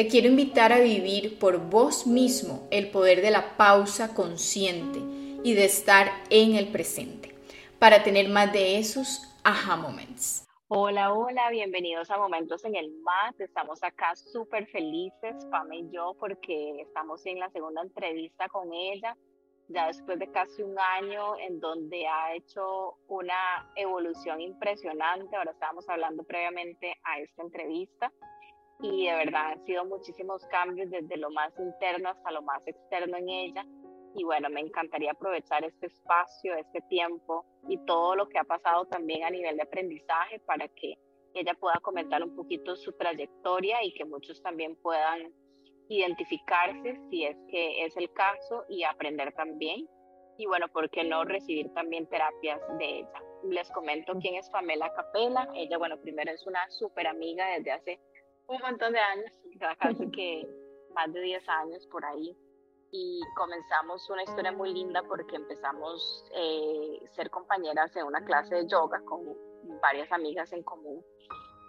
Te quiero invitar a vivir por vos mismo el poder de la pausa consciente y de estar en el presente para tener más de esos aha moments. Hola, hola, bienvenidos a Momentos en el MAT. Estamos acá súper felices, Pame y yo, porque estamos en la segunda entrevista con ella, ya después de casi un año en donde ha hecho una evolución impresionante. Ahora estábamos hablando previamente a esta entrevista y de verdad han sido muchísimos cambios desde lo más interno hasta lo más externo en ella. Y bueno, me encantaría aprovechar este espacio, este tiempo y todo lo que ha pasado también a nivel de aprendizaje para que ella pueda comentar un poquito su trayectoria y que muchos también puedan identificarse si es que es el caso y aprender también. Y bueno, ¿por qué no recibir también terapias de ella? Les comento quién es Pamela Capela. Ella, bueno, primero es una súper amiga desde hace un montón de años, casi que más de 10 años por ahí. Y comenzamos una historia muy linda porque empezamos a eh, ser compañeras en una clase de yoga con varias amigas en común.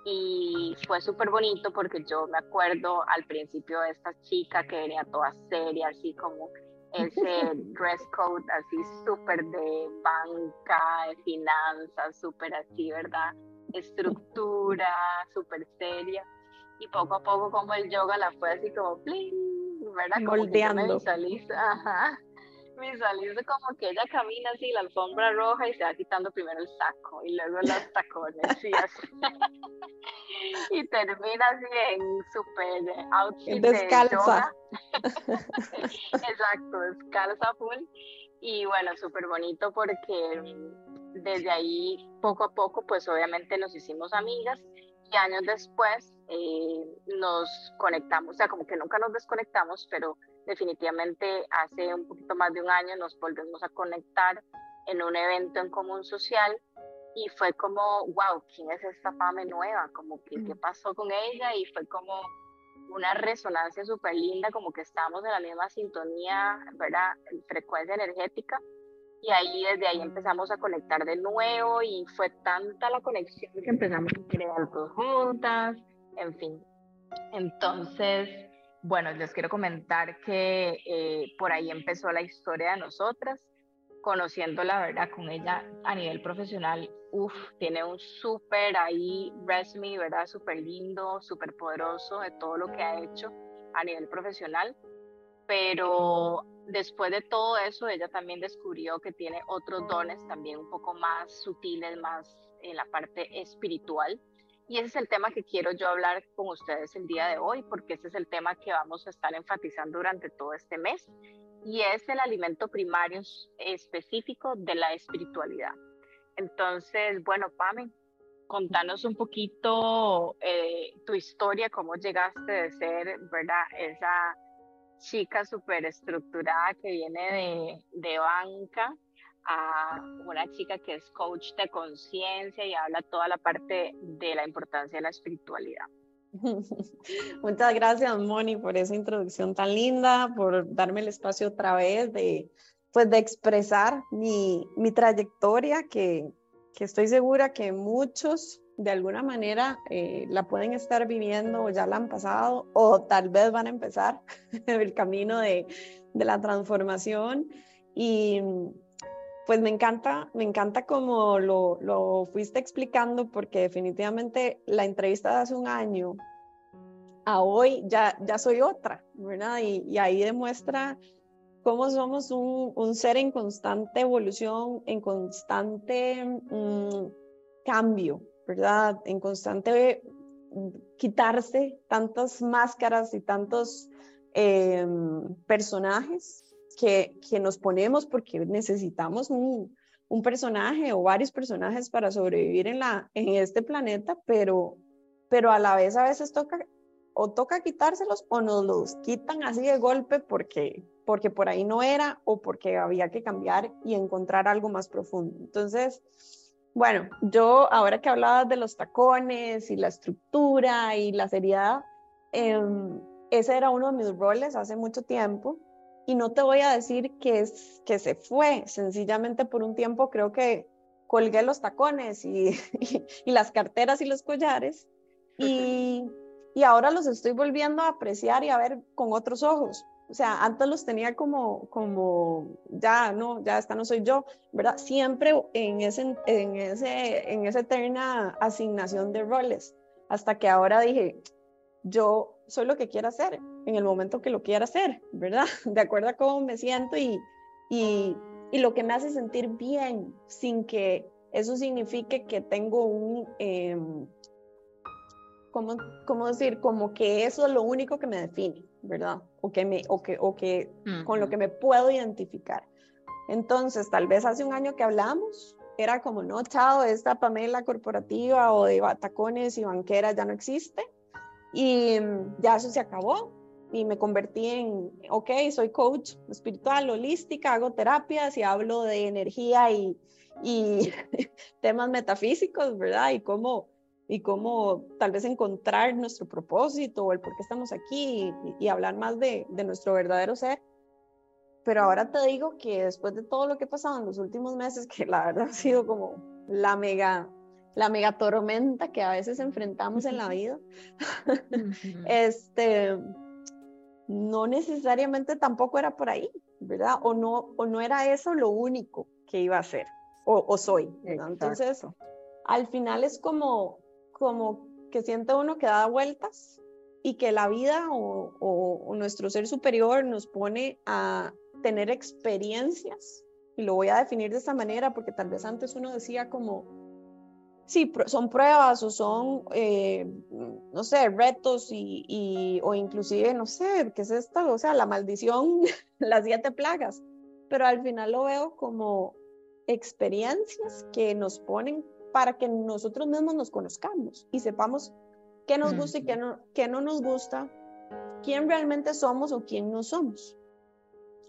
Y fue súper bonito porque yo me acuerdo al principio de esta chica que venía toda seria, así como ese dress code así súper de banca, de finanzas, súper así, ¿verdad? Estructura, súper seria y poco a poco como el yoga la fue así como pling, ¿verdad? Como Moldeando. me visualizo, ajá, visualizo como que ella camina así la alfombra roja y se va quitando primero el saco y luego los tacones y así. y termina así en súper outfit descalza. de. Exacto, descalza full. Y bueno, súper bonito porque desde ahí poco a poco pues obviamente nos hicimos amigas y años después eh, nos conectamos, o sea, como que nunca nos desconectamos, pero definitivamente hace un poquito más de un año nos volvemos a conectar en un evento en común social y fue como, wow, ¿quién es esta Pame nueva? Como que, ¿qué pasó con ella? Y fue como una resonancia súper linda, como que estamos en la misma sintonía, ¿verdad? Frecuencia energética y ahí desde ahí empezamos a conectar de nuevo y fue tanta la conexión que empezamos a crear cosas juntas, en fin. Entonces, bueno, les quiero comentar que eh, por ahí empezó la historia de nosotras, conociendo la verdad con ella a nivel profesional, uff, tiene un súper ahí resume, ¿verdad? Súper lindo, súper poderoso de todo lo que ha hecho a nivel profesional, pero después de todo eso, ella también descubrió que tiene otros dones también un poco más sutiles, más en la parte espiritual. Y ese es el tema que quiero yo hablar con ustedes el día de hoy, porque ese es el tema que vamos a estar enfatizando durante todo este mes. Y es el alimento primario específico de la espiritualidad. Entonces, bueno, Pame, contanos un poquito eh, tu historia, cómo llegaste de ser, ¿verdad? Esa chica súper estructurada que viene de, de banca a una chica que es coach de conciencia y habla toda la parte de la importancia de la espiritualidad. Muchas gracias, Moni, por esa introducción tan linda, por darme el espacio otra vez de, pues, de expresar mi, mi trayectoria, que, que estoy segura que muchos de alguna manera eh, la pueden estar viviendo o ya la han pasado o tal vez van a empezar el camino de, de la transformación. Y pues me encanta, me encanta como lo, lo, fuiste explicando porque definitivamente la entrevista de hace un año a hoy ya, ya soy otra, ¿verdad? Y, y ahí demuestra cómo somos un, un, ser en constante evolución, en constante mm, cambio, ¿verdad? En constante mm, quitarse tantas máscaras y tantos eh, personajes que, nos ponemos porque necesitamos un, personaje o varios personajes para sobrevivir en, la, en este planeta, pero, pero a la vez a veces toca o toca quitárselos o nos los quitan así de golpe porque porque por ahí no era o porque había que cambiar y encontrar algo más profundo. Entonces, bueno, yo ahora que hablabas de los tacones y la estructura y la seriedad, em, ese era uno de mis roles hace mucho tiempo. Y no te voy a decir que, es, que se fue, sencillamente por un tiempo creo que colgué los tacones y, y, las carteras y los collares. Y, y ahora los estoy volviendo a apreciar y a ver con otros ojos o sea, antes los tenía como, como, ya, no, ya esta no soy yo, ¿verdad? Siempre en, ese, en, ese, en esa eterna asignación de roles, hasta que ahora dije, yo soy lo que quiero hacer en el momento que lo quiera hacer, ¿verdad? De acuerdo a cómo me siento y, y, y lo que me hace sentir bien, sin que eso signifique que tengo un... Eh, ¿cómo, ¿cómo, decir? Como que eso es lo único que me define, ¿verdad? O que, me, o que, o que con lo que me puedo identificar. Entonces, tal vez hace un año que hablamos, era como, no, chao, esta Pamela corporativa o de batacones y banquera ya no existe. Y ya eso se acabó y me convertí en, ok, soy coach espiritual, holística, hago terapias y hablo de energía y, y temas metafísicos, ¿verdad? Y cómo y cómo tal vez encontrar nuestro propósito o el por qué estamos aquí y, hablar más de, de, nuestro verdadero ser. Pero ahora te digo que después de todo lo que ha pasado en los últimos meses, que la verdad ha sido como la mega, la mega tormenta que a veces enfrentamos en la vida, este, no necesariamente tampoco era por ahí, ¿verdad? O no, o no era eso lo único que iba a ser, o, o soy. Entonces, al final es como, como que siente uno que da vueltas y que la vida o, nuestro ser superior nos pone a tener experiencias, y lo voy a definir de esta manera porque tal vez antes uno decía como, sí, son pruebas o son, eh, no sé, retos y, o inclusive, no sé, ¿qué es esto? O sea, la maldición, las siete plagas, pero al final lo veo como experiencias que nos ponen para que nosotros mismos nos conozcamos y sepamos qué nos gusta y qué no, qué no nos gusta, quién realmente somos o quién no somos,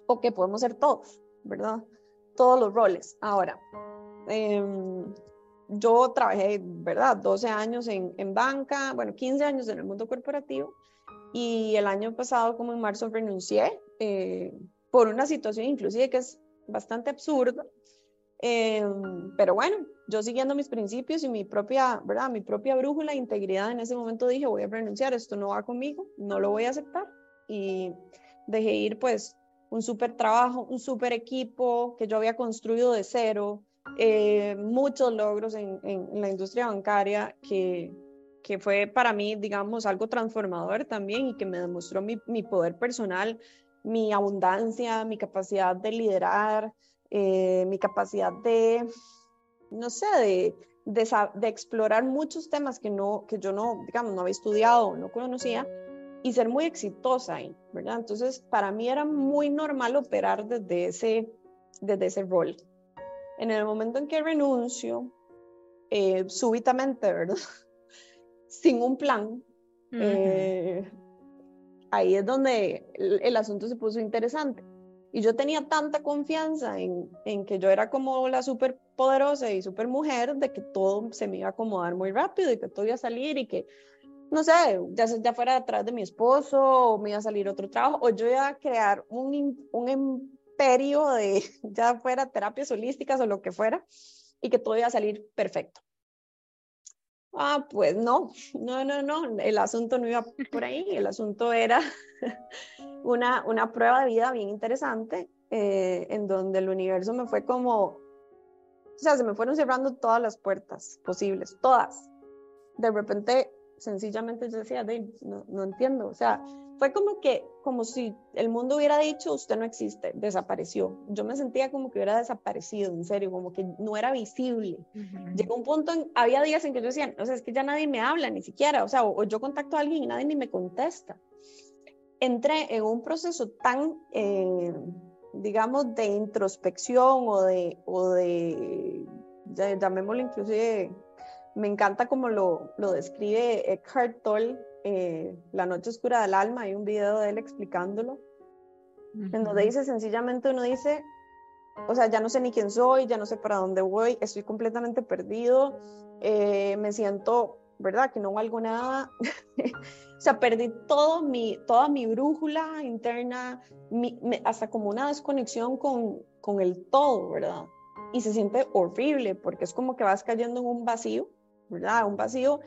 o que podemos ser todos, ¿verdad? Todos los roles. Ahora, em, yo trabajé, ¿verdad? 12 años en, en, banca, bueno, 15 años en el mundo corporativo y el año pasado, como en marzo, renuncié eh, por una situación inclusive que es bastante absurda, Em, pero bueno, yo siguiendo mis principios y mi propia, ¿verdad? Mi propia brújula, integridad, en ese momento dije, voy a renunciar, esto no va conmigo, no lo voy a aceptar. Y dejé ir pues un súper trabajo, un súper equipo que yo había construido de cero, eh, muchos logros en, en, la industria bancaria que, que fue para mí, digamos, algo transformador también y que me demostró mi, mi poder personal, mi abundancia, mi capacidad de liderar, eh, mi capacidad de, no sé, de, de, explorar muchos temas que, no, que yo no, digamos, no había estudiado, no conocía, y ser muy exitosa ahí, ¿verdad? Entonces, para mí era muy normal operar desde ese, desde ese rol. En el momento en que renuncio, eh, súbitamente, ¿verdad? Sin un plan, eh, ahí es donde el, asunto se puso interesante. Y yo tenía tanta confianza en, en que yo era como la súper poderosa y súper mujer de que todo se me iba a acomodar muy rápido y que todo iba a salir y que, no sé, ya, ya fuera detrás de mi esposo o me iba a salir otro trabajo o yo iba a crear un, un imperio de, ya fuera terapias holísticas o lo que fuera y que todo iba a salir perfecto. Ah, pues no, no, no, no, el asunto no iba por ahí, el asunto era una, una prueba de vida bien interesante eh, en donde el universo me fue como, o sea, se me fueron cerrando todas las puertas posibles, todas. De repente, sencillamente yo decía, no, no entiendo, o sea, fue como que, como si el mundo hubiera dicho, usted no existe, desapareció. Yo me sentía como que hubiera desaparecido, en serio, como que no era visible. Llegó un punto, en, había días en que yo decía, o sea, es que ya nadie me habla, ni siquiera, o sea, o, yo contacto a alguien y nadie ni me contesta. Entré en un proceso tan, eh, digamos, de introspección o de, o de llamémoslo inclusive, me encanta como lo, lo describe Eckhart Tolle eh, La noche oscura del alma, hay un video de él explicándolo, en donde dice sencillamente uno dice, o sea, ya no sé ni quién soy, ya no sé para dónde voy, estoy completamente perdido, eh, me siento, ¿verdad? Que no valgo nada. o sea, perdí todo mi, toda mi brújula interna, hasta como una desconexión con, con el todo, ¿verdad? Y se siente horrible porque es como que vas cayendo en un vacío, ¿verdad? Un vacío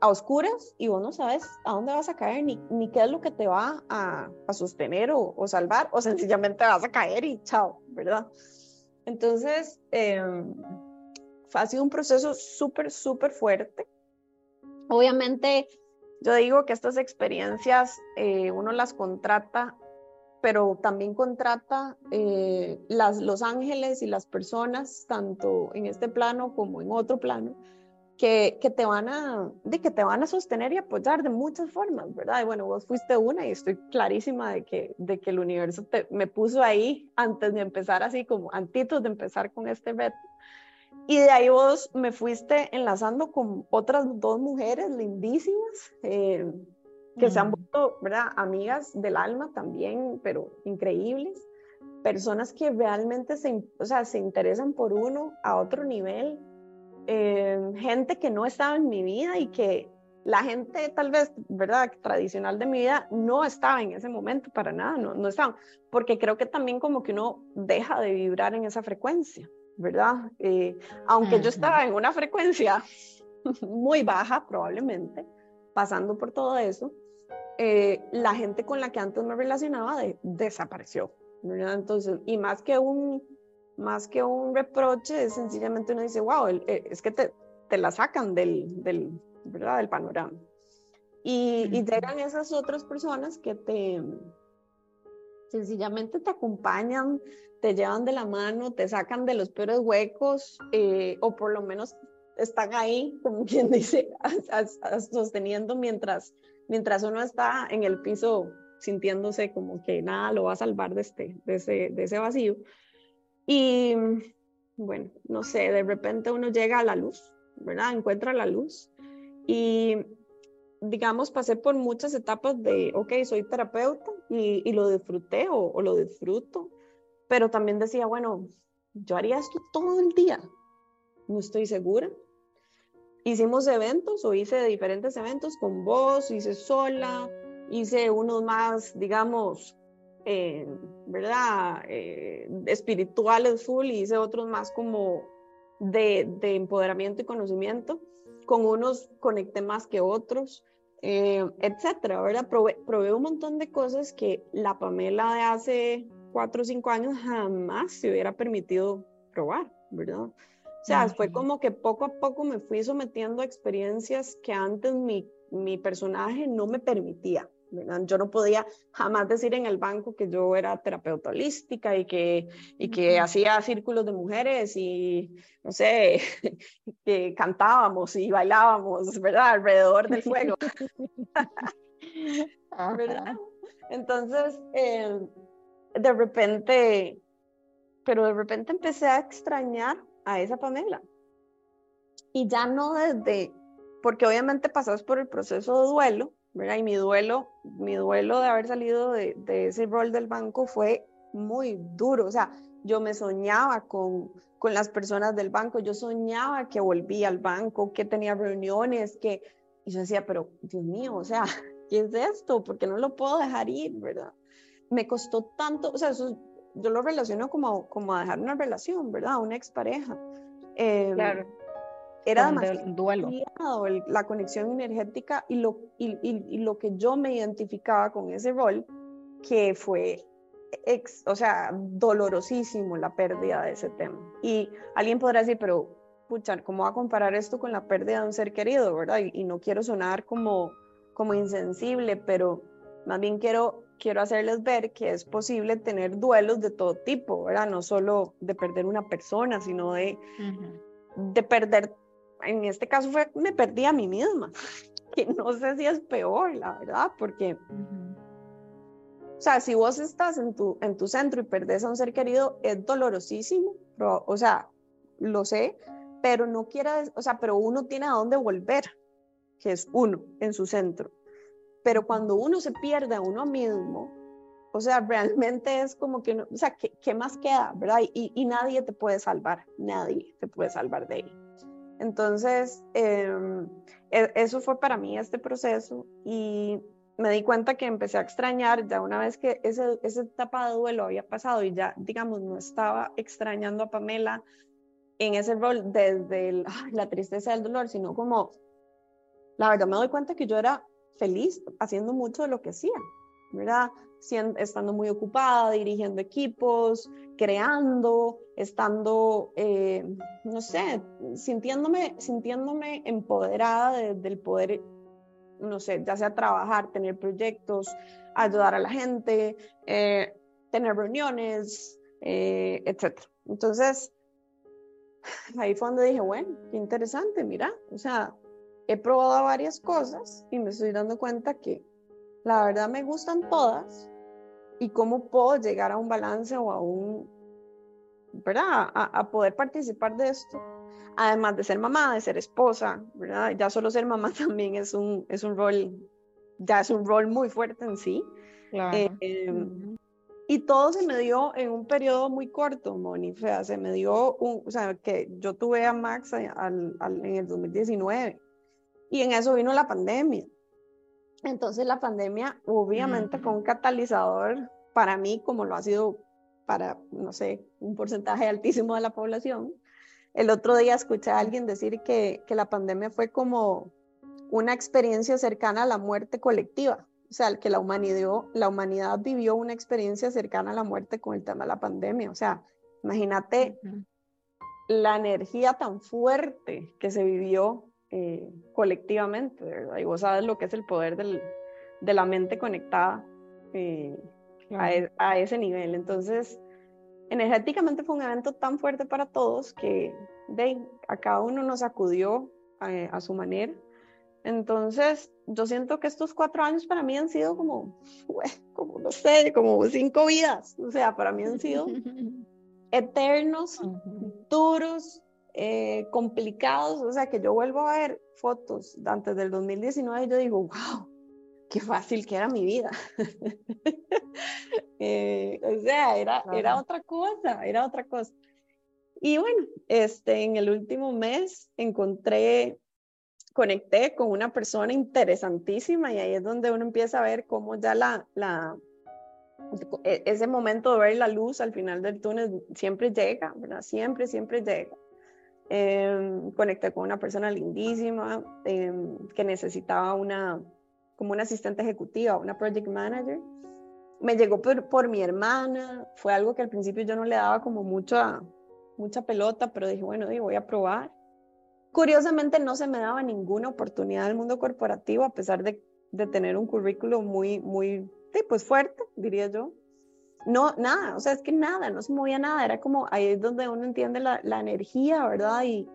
a oscuras y vos no sabes a dónde vas a caer ni, ni qué es lo que te va a, a sostener o, o, salvar o sencillamente vas a caer y chao, ¿verdad? Entonces, eh, ha sido un proceso súper, súper fuerte. Obviamente, yo digo que estas experiencias eh, uno las contrata, pero también contrata eh, las, los ángeles y las personas, tanto en este plano como en otro plano, que, que, te van a, de que te van a sostener y apoyar de muchas formas, ¿verdad? Y bueno, vos fuiste una y estoy clarísima de que, de que el universo te, me puso ahí antes de empezar así como antitos de empezar con este reto. Y de ahí vos me fuiste enlazando con otras dos mujeres lindísimas eh, que se han vuelto, ¿verdad? Amigas del alma también, pero increíbles. Personas que realmente se, o sea, se interesan por uno a otro nivel eh, gente que no estaba en mi vida y que la gente tal vez, ¿verdad? Tradicional de mi vida no estaba en ese momento para nada, no, no estaban, porque creo que también como que uno deja de vibrar en esa frecuencia, ¿verdad? Eh, aunque yo estaba en una frecuencia muy baja probablemente, pasando por todo eso, eh, la gente con la que antes me relacionaba desapareció, ¿verdad? Entonces, y más que un más que un reproche, es sencillamente uno dice, wow, eh, es que te, te la sacan del, del, ¿verdad? del panorama. Y, y, llegan esas otras personas que te sencillamente te acompañan, te llevan de la mano, te sacan de los peores huecos, eh, o por lo menos están ahí, como quien dice, sosteniendo mientras, mientras uno está en el piso sintiéndose como que nada lo va a salvar de, este, de, ese, de ese vacío. Y bueno, no sé, de repente uno llega a la luz, ¿verdad? Encuentra la luz. Y digamos, pasé por muchas etapas de, ok, soy terapeuta y, lo disfruté o, lo disfruto, pero también decía, bueno, yo haría esto todo el día, no estoy segura. Hicimos eventos o hice diferentes eventos con vos, hice sola, hice unos más, digamos, eh, ¿verdad? Eh, espirituales full y hice otros más como de, de, empoderamiento y conocimiento. Con unos conecté más que otros, eh, etcétera, ¿verdad? Probé, probé, un montón de cosas que la Pamela de hace cuatro o cinco años jamás se hubiera permitido probar, ¿verdad? O sea, fue como que poco a poco me fui sometiendo a experiencias que antes mi, mi personaje no me permitía. Yo no podía jamás decir en el banco que yo era terapeuta holística y que, y que hacía círculos de mujeres y, no sé, que cantábamos y bailábamos, ¿verdad? Alrededor del fuego. ¿verdad? Entonces, eh, de repente, pero de repente empecé a extrañar a esa Pamela. Y ya no desde, porque obviamente pasas por el proceso de duelo, ¿verdad? Y mi duelo, mi duelo de haber salido de, ese rol del banco fue muy duro. O sea, yo me soñaba con, con las personas del banco, yo soñaba que volvía al banco, que tenía reuniones, que... Y yo decía, pero Dios mío, o sea, ¿qué es esto? Porque no lo puedo dejar ir, ¿verdad? Me costó tanto, o sea, eso, yo lo relaciono como, como a dejar una relación, ¿verdad? Una expareja. Eh, claro era demasiado duelo. la conexión energética y lo, y, y, lo que yo me identificaba con ese rol, que fue, ex, o sea, dolorosísimo la pérdida de ese tema. Y alguien podrá decir, pero, pucha, ¿cómo va a comparar esto con la pérdida de un ser querido, verdad? Y, no quiero sonar como, como insensible, pero más bien quiero, quiero hacerles ver que es posible tener duelos de todo tipo, ¿verdad? No solo de perder una persona, sino de, de perder en este caso fue, me perdí a mí misma, que no sé si es peor, la verdad, porque, o sea, si vos estás en tu, en tu centro y perdés a un ser querido, es dolorosísimo, pero, o sea, lo sé, pero no quiere, o sea, pero uno tiene a dónde volver, que es uno en su centro. Pero cuando uno se pierde a uno mismo, o sea, realmente es como que, o sea, ¿qué, ¿qué, más queda, verdad? Y, y, nadie te puede salvar, nadie te puede salvar de ahí. Entonces, em, e, eso fue para mí este proceso y me di cuenta que empecé a extrañar ya una vez que ese, esa etapa de duelo había pasado y ya, digamos, no estaba extrañando a Pamela en ese rol desde la tristeza del dolor, sino como, la verdad me doy cuenta que yo era feliz haciendo mucho de lo que hacía, ¿verdad? Estando muy ocupada, dirigiendo equipos, creando, estando, eh, no sé, sintiéndome, sintiéndome empoderada del poder, no sé, ya sea trabajar, tener proyectos, ayudar a la gente, eh, tener reuniones, eh, etc. Entonces, ahí fue donde dije, bueno, qué interesante, mira, o sea, he probado varias cosas y me estoy dando cuenta que la verdad me gustan todas, y cómo puedo llegar a un balance o a un, ¿verdad? A, poder participar de esto. Además de ser mamá, de ser esposa, ¿verdad? Ya solo ser mamá también es un, es un rol, ya es un rol muy fuerte en sí. Eh, em, y todo se me dio en un periodo muy corto, Moni. O sea, se me dio, un, o sea, que yo tuve a Max al, en el 2019 y en eso vino la pandemia. Entonces la pandemia obviamente fue un catalizador para mí, como lo ha sido para, no sé, un porcentaje altísimo de la población. El otro día escuché a alguien decir que, que la pandemia fue como una experiencia cercana a la muerte colectiva. O sea, que la humanidad, la humanidad vivió una experiencia cercana a la muerte con el tema de la pandemia. O sea, imagínate la energía tan fuerte que se vivió eh, colectivamente, ¿verdad? Y vos sabes lo que es el poder del, de la mente conectada eh, e, a, ese nivel. Entonces, energéticamente fue un evento tan fuerte para todos que de, a cada uno nos acudió a, su manera. Entonces, yo siento que estos cuatro años para mí han sido como, como no sé, como cinco vidas. O sea, para mí han sido eternos, duros, eh, complicados, o sea, que yo vuelvo a ver fotos antes del 2019 y yo digo, wow, qué fácil que era mi vida. Eh, o sea, era, era otra cosa, era otra cosa. Y bueno, este, en el último mes encontré, conecté con una persona interesantísima y ahí es donde uno empieza a ver cómo ya la, la, e, ese momento de ver la luz al final del túnel siempre llega, ¿verdad? Siempre, siempre llega. Em, conecté con una persona lindísima em, que necesitaba una, como una asistente ejecutiva, una project manager. Me llegó por, por, mi hermana, fue algo que al principio yo no le daba como mucha, mucha pelota, pero dije, bueno, voy a probar. Curiosamente no se me daba ninguna oportunidad del mundo corporativo, a pesar de, de tener un currículo muy, muy, pues fuerte, diría yo no, nada, o sea, es que nada, no se movía nada, era como ahí es donde uno entiende la, la energía, ¿verdad? Y,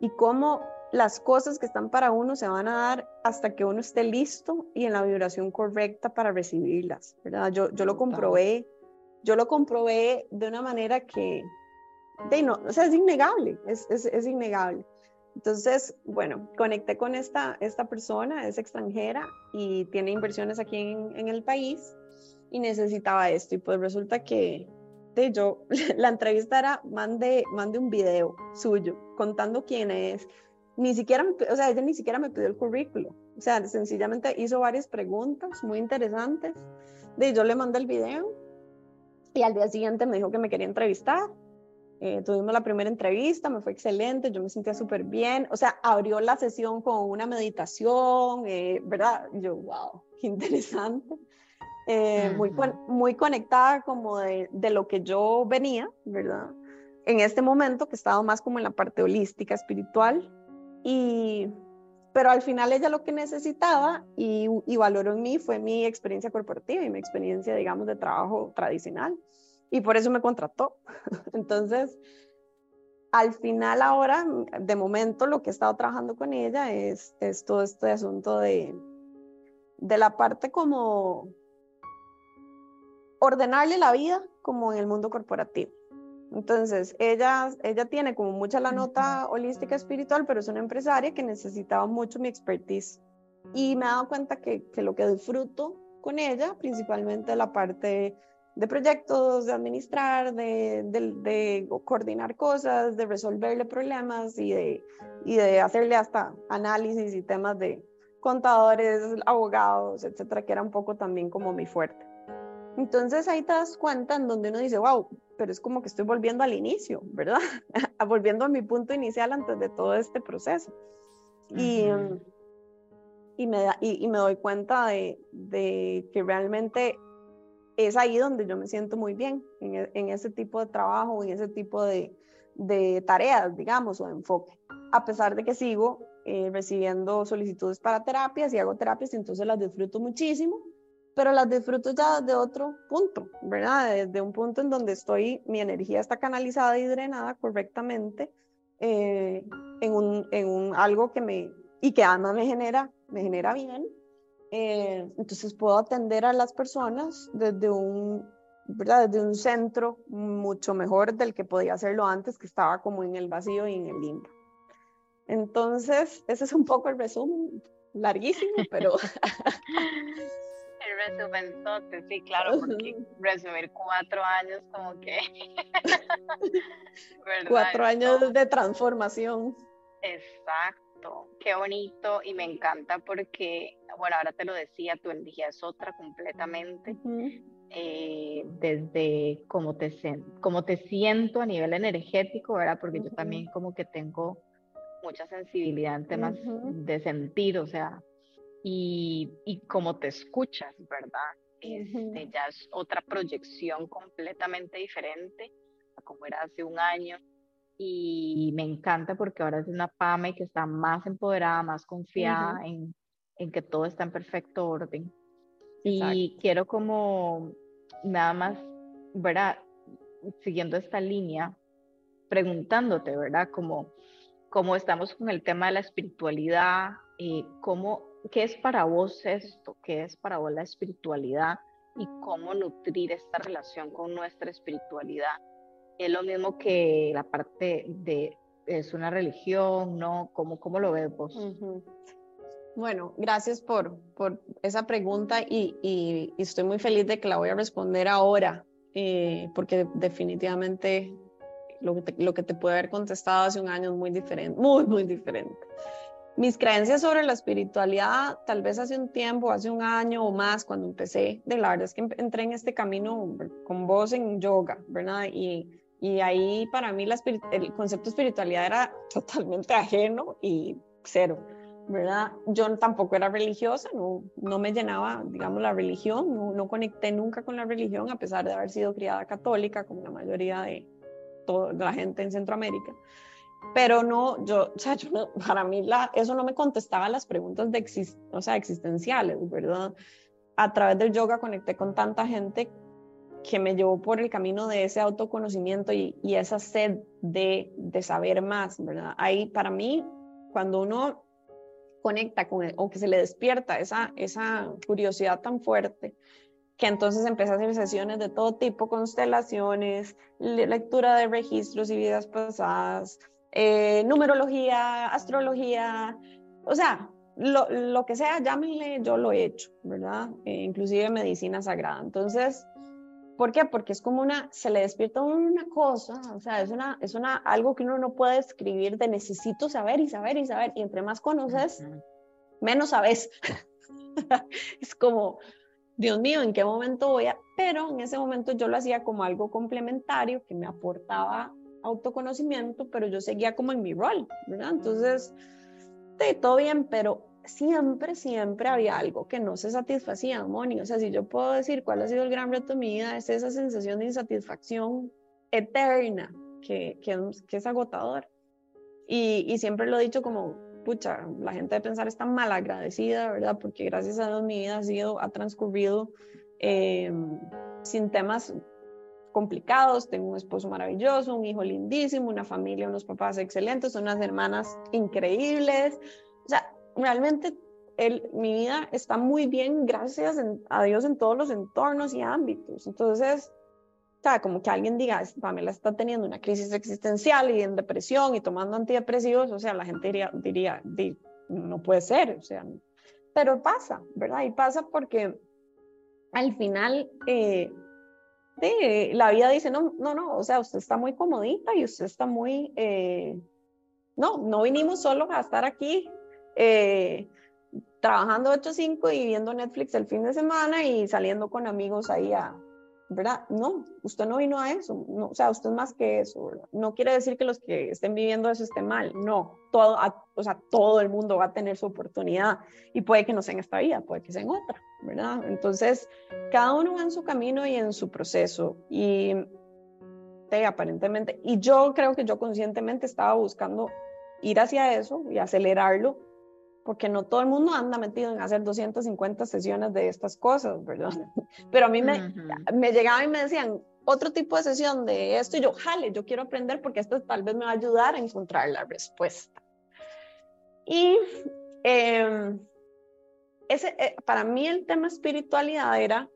y cómo las cosas que están para uno se van a dar hasta que uno esté listo y en la vibración correcta para recibirlas, ¿verdad? Yo, yo lo comprobé, yo lo comprobé de una manera que, de no, o sea, es innegable, es, es, es innegable. Entonces, bueno, conecté con esta, esta persona, es extranjera y tiene inversiones aquí en, en el país y necesitaba esto. Y pues resulta que de yo, la entrevista era, mande, mande un video suyo contando quién es. Ni siquiera, o sea, ella ni siquiera me pidió el currículo. O sea, sencillamente hizo varias preguntas muy interesantes. De yo le mandé el video y al día siguiente me dijo que me quería entrevistar. Eh, tuvimos la primera entrevista, me fue excelente, yo me sentía súper bien. O sea, abrió la sesión con una meditación, eh, ¿verdad? yo, wow, qué interesante. Eh, muy, muy conectada como de, de, lo que yo venía, ¿verdad? En este momento que estaba más como en la parte holística, espiritual, y, pero al final ella lo que necesitaba y, y valoró en mí fue mi experiencia corporativa y mi experiencia, digamos, de trabajo tradicional, y por eso me contrató. Entonces, al final ahora, de momento, lo que he estado trabajando con ella es, es todo este asunto de, de la parte como ordenarle la vida como en el mundo corporativo. Entonces, ella, ella tiene como mucha la nota holística espiritual, pero es una empresaria que necesitaba mucho mi expertise. Y me he dado cuenta que, que lo que disfruto con ella, principalmente la parte de proyectos, de administrar, de, de, coordinar cosas, de resolverle problemas y de, y de hacerle hasta análisis y temas de contadores, abogados, etcétera, que era un poco también como mi fuerte. Entonces ahí te das cuenta en donde uno dice, wow, pero es como que estoy volviendo al inicio, ¿verdad? volviendo a mi punto inicial antes de todo este proceso. Y, y, me, y, me doy cuenta de, de, que realmente es ahí donde yo me siento muy bien, en, e, en ese tipo de trabajo, en ese tipo de, de, tareas, digamos, o de enfoque. A pesar de que sigo eh, recibiendo solicitudes para terapias y hago terapias, entonces las disfruto muchísimo pero las disfruto ya de otro punto, ¿verdad? Desde un punto en donde estoy, mi energía está canalizada y drenada correctamente eh, en, un, en un, algo que me, y que además me genera, me genera bien. Eh, entonces puedo atender a las personas desde un, ¿verdad? Desde un centro mucho mejor del que podía hacerlo antes, que estaba como en el vacío y en el limbo. Entonces, ese es un poco el resumen, larguísimo, pero resumen sí, claro, porque resumir cuatro años como que... cuatro años de transformación. Exacto, qué bonito y me encanta porque, bueno, ahora te lo decía, tu energía es otra completamente. Eh, desde cómo te, cómo te siento a nivel energético, ¿verdad? Porque yo también como que tengo mucha sensibilidad en temas de sentir, o sea, y, y cómo te escuchas, ¿verdad? Este, ya es otra proyección completamente diferente a como era hace un año. Y me encanta porque ahora es una PAME que está más empoderada, más confiada en, en, que todo está en perfecto orden. Y quiero como nada más, ¿verdad? Siguiendo esta línea, preguntándote, ¿verdad? Como, cómo estamos con el tema de la espiritualidad, eh, cómo ¿Qué es para vos esto? ¿Qué es para vos la espiritualidad? Y cómo nutrir esta relación con nuestra espiritualidad. Es lo mismo que la parte de, es una religión, ¿no? ¿Cómo, cómo lo ves vos? Bueno, gracias por, por esa pregunta y, estoy muy feliz de que la voy a responder ahora, eh, porque definitivamente lo que, te, lo que te puede haber contestado hace un año es muy diferente, muy, muy diferente mis creencias sobre la espiritualidad, tal vez hace un tiempo, hace un año o más, cuando empecé, de la verdad es que entré en este camino con vos en yoga, ¿verdad? Y, y ahí para mí la el concepto de espiritualidad era totalmente ajeno y cero, ¿verdad? Yo tampoco era religiosa, no, me llenaba, digamos, la religión, no conecté nunca con la religión, a pesar de haber sido criada católica, como la mayoría de toda la gente en Centroamérica pero no, yo, o sea, para mí eso no me contestaba las preguntas de o sea, existenciales, ¿verdad? A través del yoga conecté con tanta gente que me llevó por el camino de ese autoconocimiento y, y esa sed de, de, saber más, ¿verdad? Ahí, para mí, cuando uno conecta con, o que se le despierta esa, esa curiosidad tan fuerte, que entonces empecé a hacer sesiones de todo tipo, constelaciones, lectura de registros y vidas pasadas, eh, numerología, astrología, o sea, lo, lo, que sea, llámenle, yo lo he hecho, ¿verdad? Eh, inclusive medicina sagrada. Entonces, ¿por qué? Porque es como una, se le despierta una cosa, o sea, es, una, es una, algo que uno no puede escribir de necesito saber y saber y saber, y entre más conoces, menos sabes. es como, Dios mío, ¿en qué momento voy a...? Pero en ese momento yo lo hacía como algo complementario que me aportaba autoconocimiento, pero yo seguía como en mi rol, ¿verdad? Entonces, de todo bien, pero siempre, siempre había algo que no se satisfacía, Moni. O sea, si yo puedo decir cuál ha sido el gran reto de mi vida, es esa sensación de insatisfacción eterna que, que, es agotador. Y, y, siempre lo he dicho como, pucha, la gente de pensar está mal agradecida, ¿verdad? Porque gracias a Dios mi vida ha sido, ha transcurrido eh, sin temas complicados, tengo un esposo maravilloso, un hijo lindísimo, una familia, unos papás excelentes, unas hermanas increíbles. O sea, realmente el, mi vida está muy bien, gracias a Dios en todos los entornos y ámbitos. Entonces, o sea, como que alguien diga, Pamela está teniendo una crisis existencial y en depresión y tomando antidepresivos, o sea, la gente diría, diría no puede ser, o sea, pero pasa, ¿verdad? Y pasa porque al final... Eh, la vida dice, no, no, no, o sea, usted está muy comodita y usted está muy, eh, no, no vinimos solo a estar aquí eh, trabajando 8-5 y viendo Netflix el fin de semana y saliendo con amigos ahí a, ¿verdad? No, usted no vino a eso, no, o sea, usted es más que eso, no quiere decir que los que estén viviendo eso estén mal, no, todo, o sea, todo el mundo va a tener su oportunidad y puede que no sea en esta vida, puede que sea en otra, ¿verdad? Entonces, cada uno va en su camino y en su proceso y aparentemente, y yo creo que yo conscientemente estaba buscando ir hacia eso y acelerarlo porque no todo el mundo anda metido en hacer 250 sesiones de estas cosas, ¿verdad? Pero a mí me, me llegaban y me decían, otro tipo de sesión de esto, y yo, jale, yo quiero aprender porque esto tal vez me va a ayudar a encontrar la respuesta. Y em, ese, eh, para mí el tema espiritualidad era,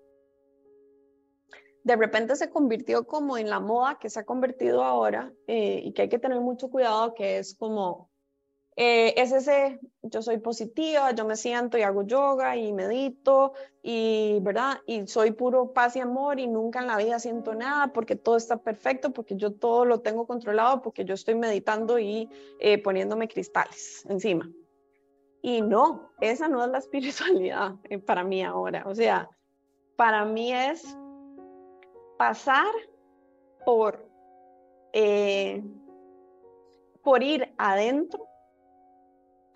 de repente se convirtió como en la moda que se ha convertido ahora eh, y que hay que tener mucho cuidado, que es como eh, es ese, yo soy positiva, yo me siento y hago yoga y medito y, ¿verdad? Y soy puro paz y amor y nunca en la vida siento nada porque todo está perfecto, porque yo todo lo tengo controlado, porque yo estoy meditando y eh, poniéndome cristales encima. Y no, esa no es la espiritualidad eh, para mí ahora. O sea, para mí es pasar por, por ir adentro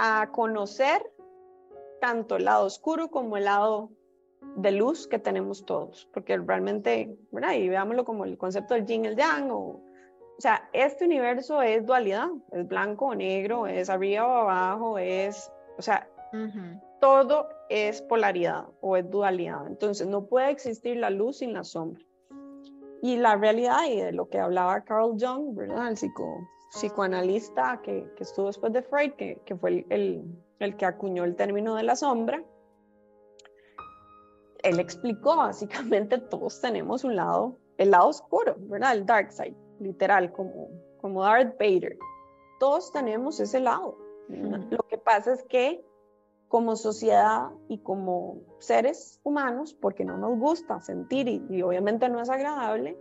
a conocer tanto el lado oscuro como el lado de luz que tenemos todos, porque realmente, ¿verdad? Y veámoslo como el concepto del yin y el yang, o, o sea, este universo es dualidad, es blanco o negro, es arriba o abajo, es, o sea, todo es polaridad o es dualidad, entonces no puede existir la luz sin la sombra. Y la realidad, y de lo que hablaba Carl Jung, ¿verdad? El psico, psicoanalista que, que estuvo después de Freud, que, que fue el, el, que acuñó el término de la sombra, él explicó básicamente todos tenemos un lado, el lado oscuro, ¿verdad? El dark side, literal, como, como Darth Vader. Todos tenemos ese lado. Lo que pasa es que como sociedad y como seres humanos, porque no nos gusta sentir y, y obviamente no es agradable,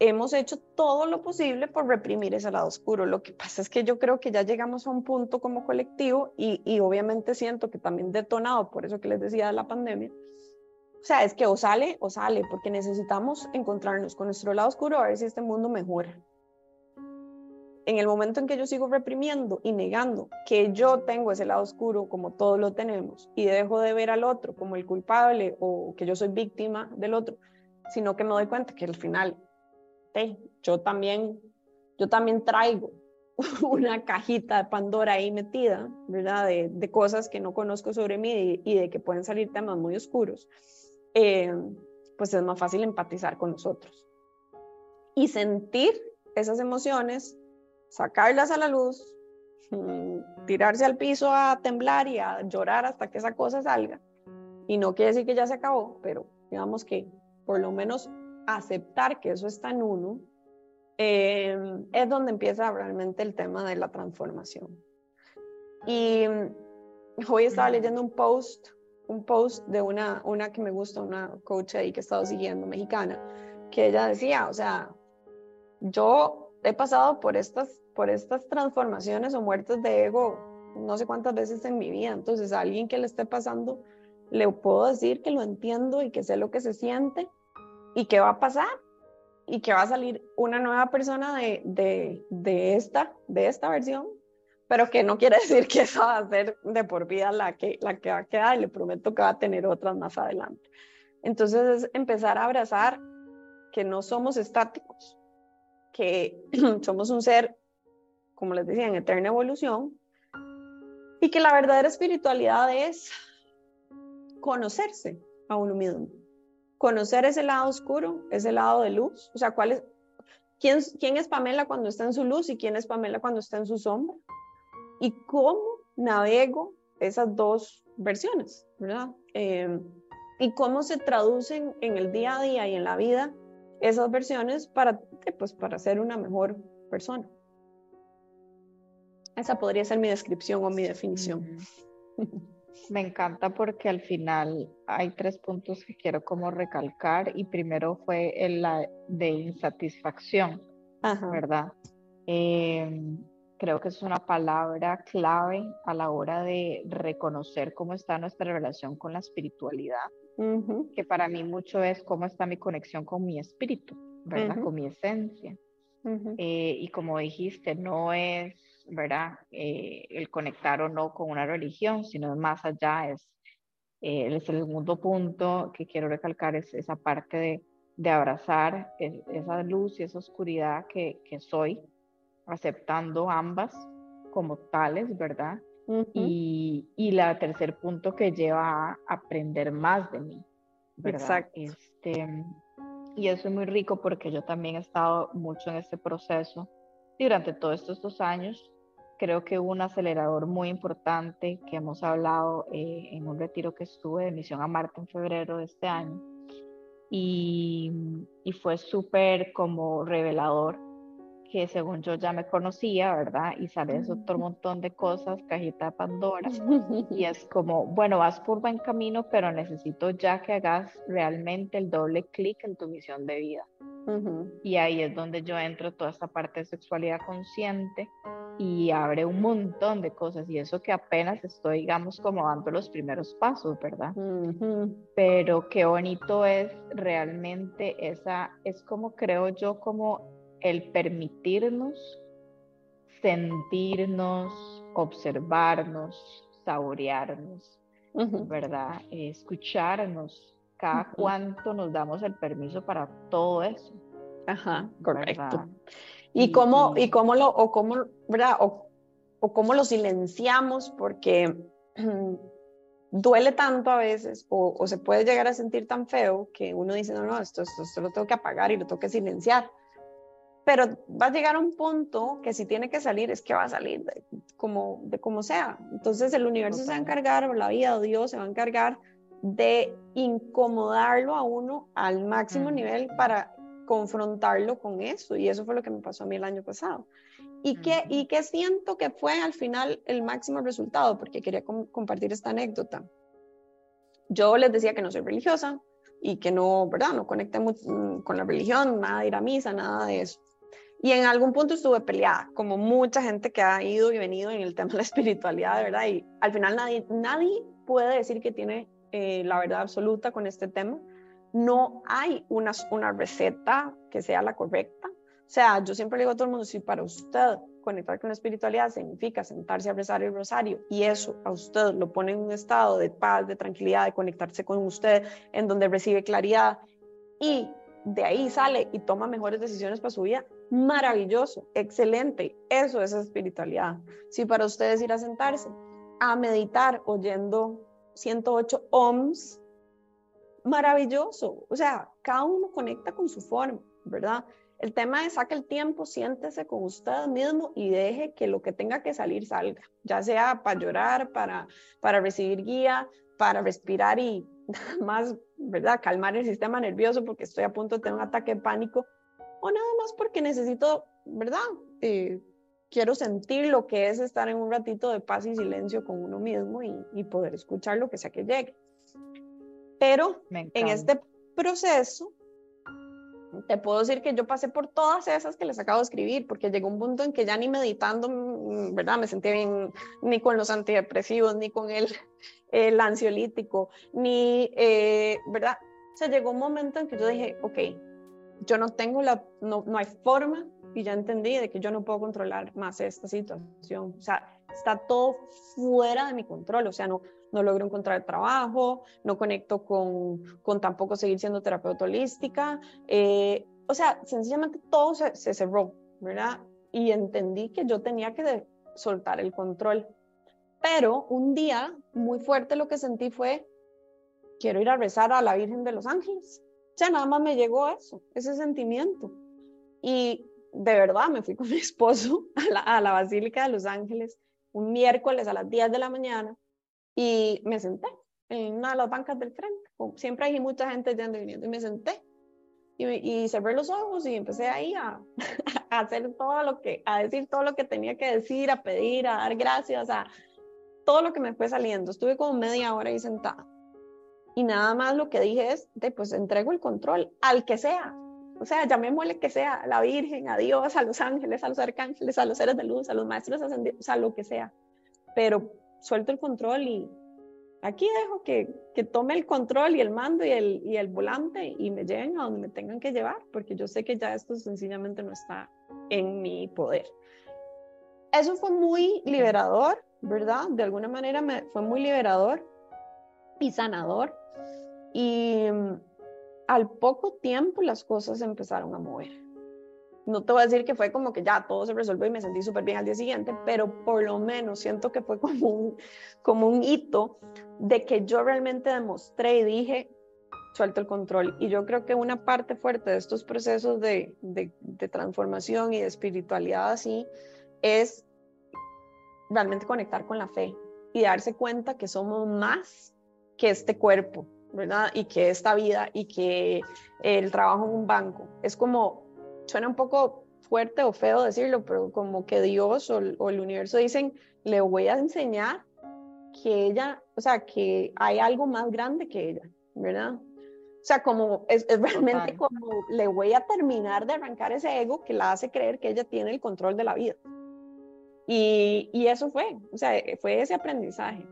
hemos hecho todo lo posible por reprimir ese lado oscuro. Lo que pasa es que yo creo que ya llegamos a un punto como colectivo y, obviamente siento que también detonado por eso que les decía de la pandemia. O sea, es que o sale o sale, porque necesitamos encontrarnos con nuestro lado oscuro a ver si este mundo mejora. En el momento en que yo sigo reprimiendo y negando que yo tengo ese lado oscuro como todos lo tenemos y dejo de ver al otro como el culpable o que yo soy víctima del otro, sino que me doy cuenta que al final yo también, yo también traigo una cajita de Pandora ahí metida. De, cosas que no conozco sobre mí y, de que pueden salir temas muy oscuros, eh, pues es más fácil empatizar con nosotros. Y sentir esas emociones, sacarlas a la luz, mm, tirarse al piso a temblar y a llorar hasta que esa cosa salga. Y no quiere decir que ya se acabó, pero digamos que por lo menos aceptar que eso está en uno, eh, es donde empieza realmente el tema de la transformación. Y hoy estaba leyendo un post, un post de una, una que me gusta, una coach ahí que he estado siguiendo, mexicana, que ella decía, o sea, yo he pasado por estas, por estas transformaciones o muertes de ego no sé cuántas veces en mi vida, entonces a alguien que le esté pasando, le puedo decir que lo entiendo y que sé lo que se siente y qué va a pasar y que va a salir una nueva persona de, de, de, esta, de esta versión, pero que no quiere decir que esa va a ser de por vida la que, la que va a quedar y le prometo que va a tener otras más adelante. Entonces es empezar a abrazar que no somos estáticos, que somos un ser, como les decía, en eterna evolución y que la verdadera espiritualidad es conocerse a uno mismo conocer ese lado oscuro, ese lado de luz, o sea, ¿cuál es, quién, quién es Pamela cuando está en su luz y quién es Pamela cuando está en su sombra? Y cómo navego esas dos versiones, ¿verdad? Em, y cómo se traducen en el día a día y en la vida esas versiones para, pues, para ser una mejor persona. Esa podría ser mi descripción o mi definición. Me encanta porque al final hay tres puntos que quiero como recalcar y primero fue el de insatisfacción, ¿verdad? Em, creo que es una palabra clave a la hora de reconocer cómo está nuestra relación con la espiritualidad, que para mí mucho es cómo está mi conexión con mi espíritu, ¿verdad? Con mi esencia. Eh, y como dijiste, no es ¿verdad? Eh, el conectar o no con una religión, sino más allá, es, eh, el segundo punto que quiero recalcar, es esa parte de, de abrazar esa luz y esa oscuridad que, que, soy, aceptando ambas como tales, ¿verdad? y, y la tercer punto que lleva a aprender más de mí, ¿verdad? Exacto. Este, y eso es muy rico porque yo también he estado mucho en este proceso durante todos estos dos años creo que un acelerador muy importante que hemos hablado eh, en un retiro que estuve de Misión a Marte en febrero de este año. Y, y fue súper como revelador que según yo ya me conocía, ¿verdad? Y sale otro montón de cosas, cajita de Pandora. y es como, bueno, vas por buen camino, pero necesito ya que hagas realmente el doble clic en tu misión de vida. Y ahí es donde yo entro toda esta parte de sexualidad consciente y abre un montón de cosas y eso que apenas estoy, digamos, como dando los primeros pasos, ¿verdad? Pero qué bonito es realmente esa, es como creo yo, como el permitirnos sentirnos, observarnos, saborearnos, ¿verdad? Escucharnos, cada cuánto nos damos el permiso para todo eso. Ajá, correcto. Y, cómo, y cómo lo, o cómo, ¿verdad? O, o cómo lo silenciamos, porque duele tanto a veces, o, o, se puede llegar a sentir tan feo que uno dice, no, no, esto, esto, lo tengo que apagar y lo tengo que silenciar. Pero va a llegar a un punto que si tiene que salir, es que va a salir de, como, de como sea. Entonces el universo se va a encargar, o la vida o Dios se va a encargar de incomodarlo a uno al máximo nivel para confrontarlo con eso. Y eso fue lo que me pasó a mí el año pasado. ¿Y qué, y qué siento que fue al final el máximo resultado? Porque quería compartir esta anécdota. Yo les decía que no soy religiosa y que no, ¿verdad? No conecté mm, con la religión, nada de ir a misa, nada de eso. Y en algún punto estuve peleada, como mucha gente que ha ido y venido en el tema de la espiritualidad, ¿verdad? Y al final nadie, nadie puede decir que tiene eh, la verdad absoluta con este tema no hay una, una receta que sea la correcta. O sea, yo siempre le digo a todo el mundo, si para usted conectar con la espiritualidad significa sentarse a rezar el rosario y eso a usted lo pone en un estado de paz, de tranquilidad, de conectarse con usted, en donde recibe claridad y de ahí sale y toma mejores decisiones para su vida, maravilloso, excelente, eso es espiritualidad. Si para ustedes ir a sentarse a meditar oyendo 108 ohms, maravilloso. O sea, cada uno conecta con su forma, ¿verdad? El tema es saque el tiempo, siéntese con usted mismo y deje que lo que tenga que salir salga, ya sea para llorar, para, para recibir guía, para respirar y más, ¿verdad? Calmar el sistema nervioso porque estoy a punto de tener un ataque de pánico o nada más porque necesito, ¿verdad? Eh, quiero sentir lo que es estar en un ratito de paz y silencio con uno mismo y, y poder escuchar lo que sea que llegue. Pero en este proceso, te puedo decir que yo pasé por todas esas que les acabo de escribir, porque llegó un punto en que ya ni meditando, mm, ¿verdad? Me sentí bien ni con los antidepresivos, ni con el, el ansiolítico, ni, eh, ¿verdad? O sea, llegó un momento en que yo dije, ok, yo no tengo la, no, no hay forma, y ya entendí de que yo no puedo controlar más esta situación. O sea, está todo fuera de mi control, o sea, no, no logro encontrar trabajo, no conecto con, con tampoco seguir siendo terapeuta holística. Eh, o sea, sencillamente todo se, cerró, ¿verdad? Y entendí que yo tenía que soltar el control. Pero un día muy fuerte lo que sentí fue, quiero ir a rezar a la Virgen de los Ángeles. O sea, nada más me llegó eso, ese sentimiento. Y de verdad me fui con mi esposo a la, a la Basílica de los Ángeles un miércoles a las 10 de la mañana y me senté en una de las bancas del frente. Siempre hay mucha gente yendo y viniendo y me senté. Y, y cerré los ojos y empecé ahí a, a, hacer todo lo que, a decir todo lo que tenía que decir, a pedir, a dar gracias, a todo lo que me fue saliendo. Estuve como media hora ahí sentada. Y nada más lo que dije es, de, pues entrego el control al que sea. O sea, llamémosle que sea, a la Virgen, a Dios, a los ángeles, a los arcángeles, a los seres de luz, a los maestros ascendidos, o sea, lo que sea. Pero suelto el control y aquí dejo que, que tome el control y el mando y el, y el volante y me lleven a donde me tengan que llevar, porque yo sé que ya esto sencillamente no está en mi poder. Eso fue muy liberador, ¿verdad? De alguna manera me, fue muy liberador y sanador. Y mm, al poco tiempo las cosas empezaron a mover. No te voy a decir que fue como que ya todo se resolvió y me sentí súper bien al día siguiente, pero por lo menos siento que fue como un, como un hito de que yo realmente demostré y dije, suelto el control. Y yo creo que una parte fuerte de estos procesos de, de, de transformación y de espiritualidad así es realmente conectar con la fe y darse cuenta que somos más que este cuerpo, ¿verdad? Y que esta vida y que el trabajo en un banco. Es como, suena un poco fuerte o feo decirlo, pero como que Dios o, el universo dicen, le voy a enseñar que ella, o sea, que hay algo más grande que ella, ¿verdad? O sea, como es, realmente como le voy a terminar de arrancar ese ego que la hace creer que ella tiene el control de la vida. Y, y eso fue, o sea, fue ese aprendizaje.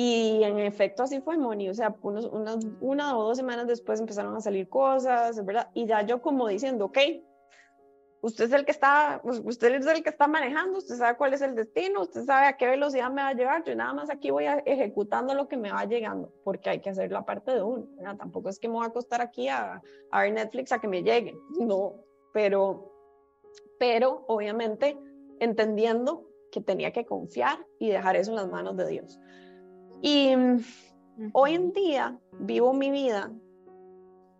Y en efecto así fue, Moni. O sea, unos, unas, una o dos semanas después empezaron a salir cosas, ¿verdad? Y ya yo como diciendo, ok, usted es el que está, pues, usted es el que está manejando, usted sabe cuál es el destino, usted sabe a qué velocidad me va a llevar, yo nada más aquí voy a, ejecutando lo que me va llegando, porque hay que hacer la parte de uno, ¿verdad? Tampoco es que me voy a acostar aquí a, a ver Netflix a que me llegue, no, pero, pero obviamente entendiendo que tenía que confiar y dejar eso en las manos de Dios. Y hoy en día vivo mi vida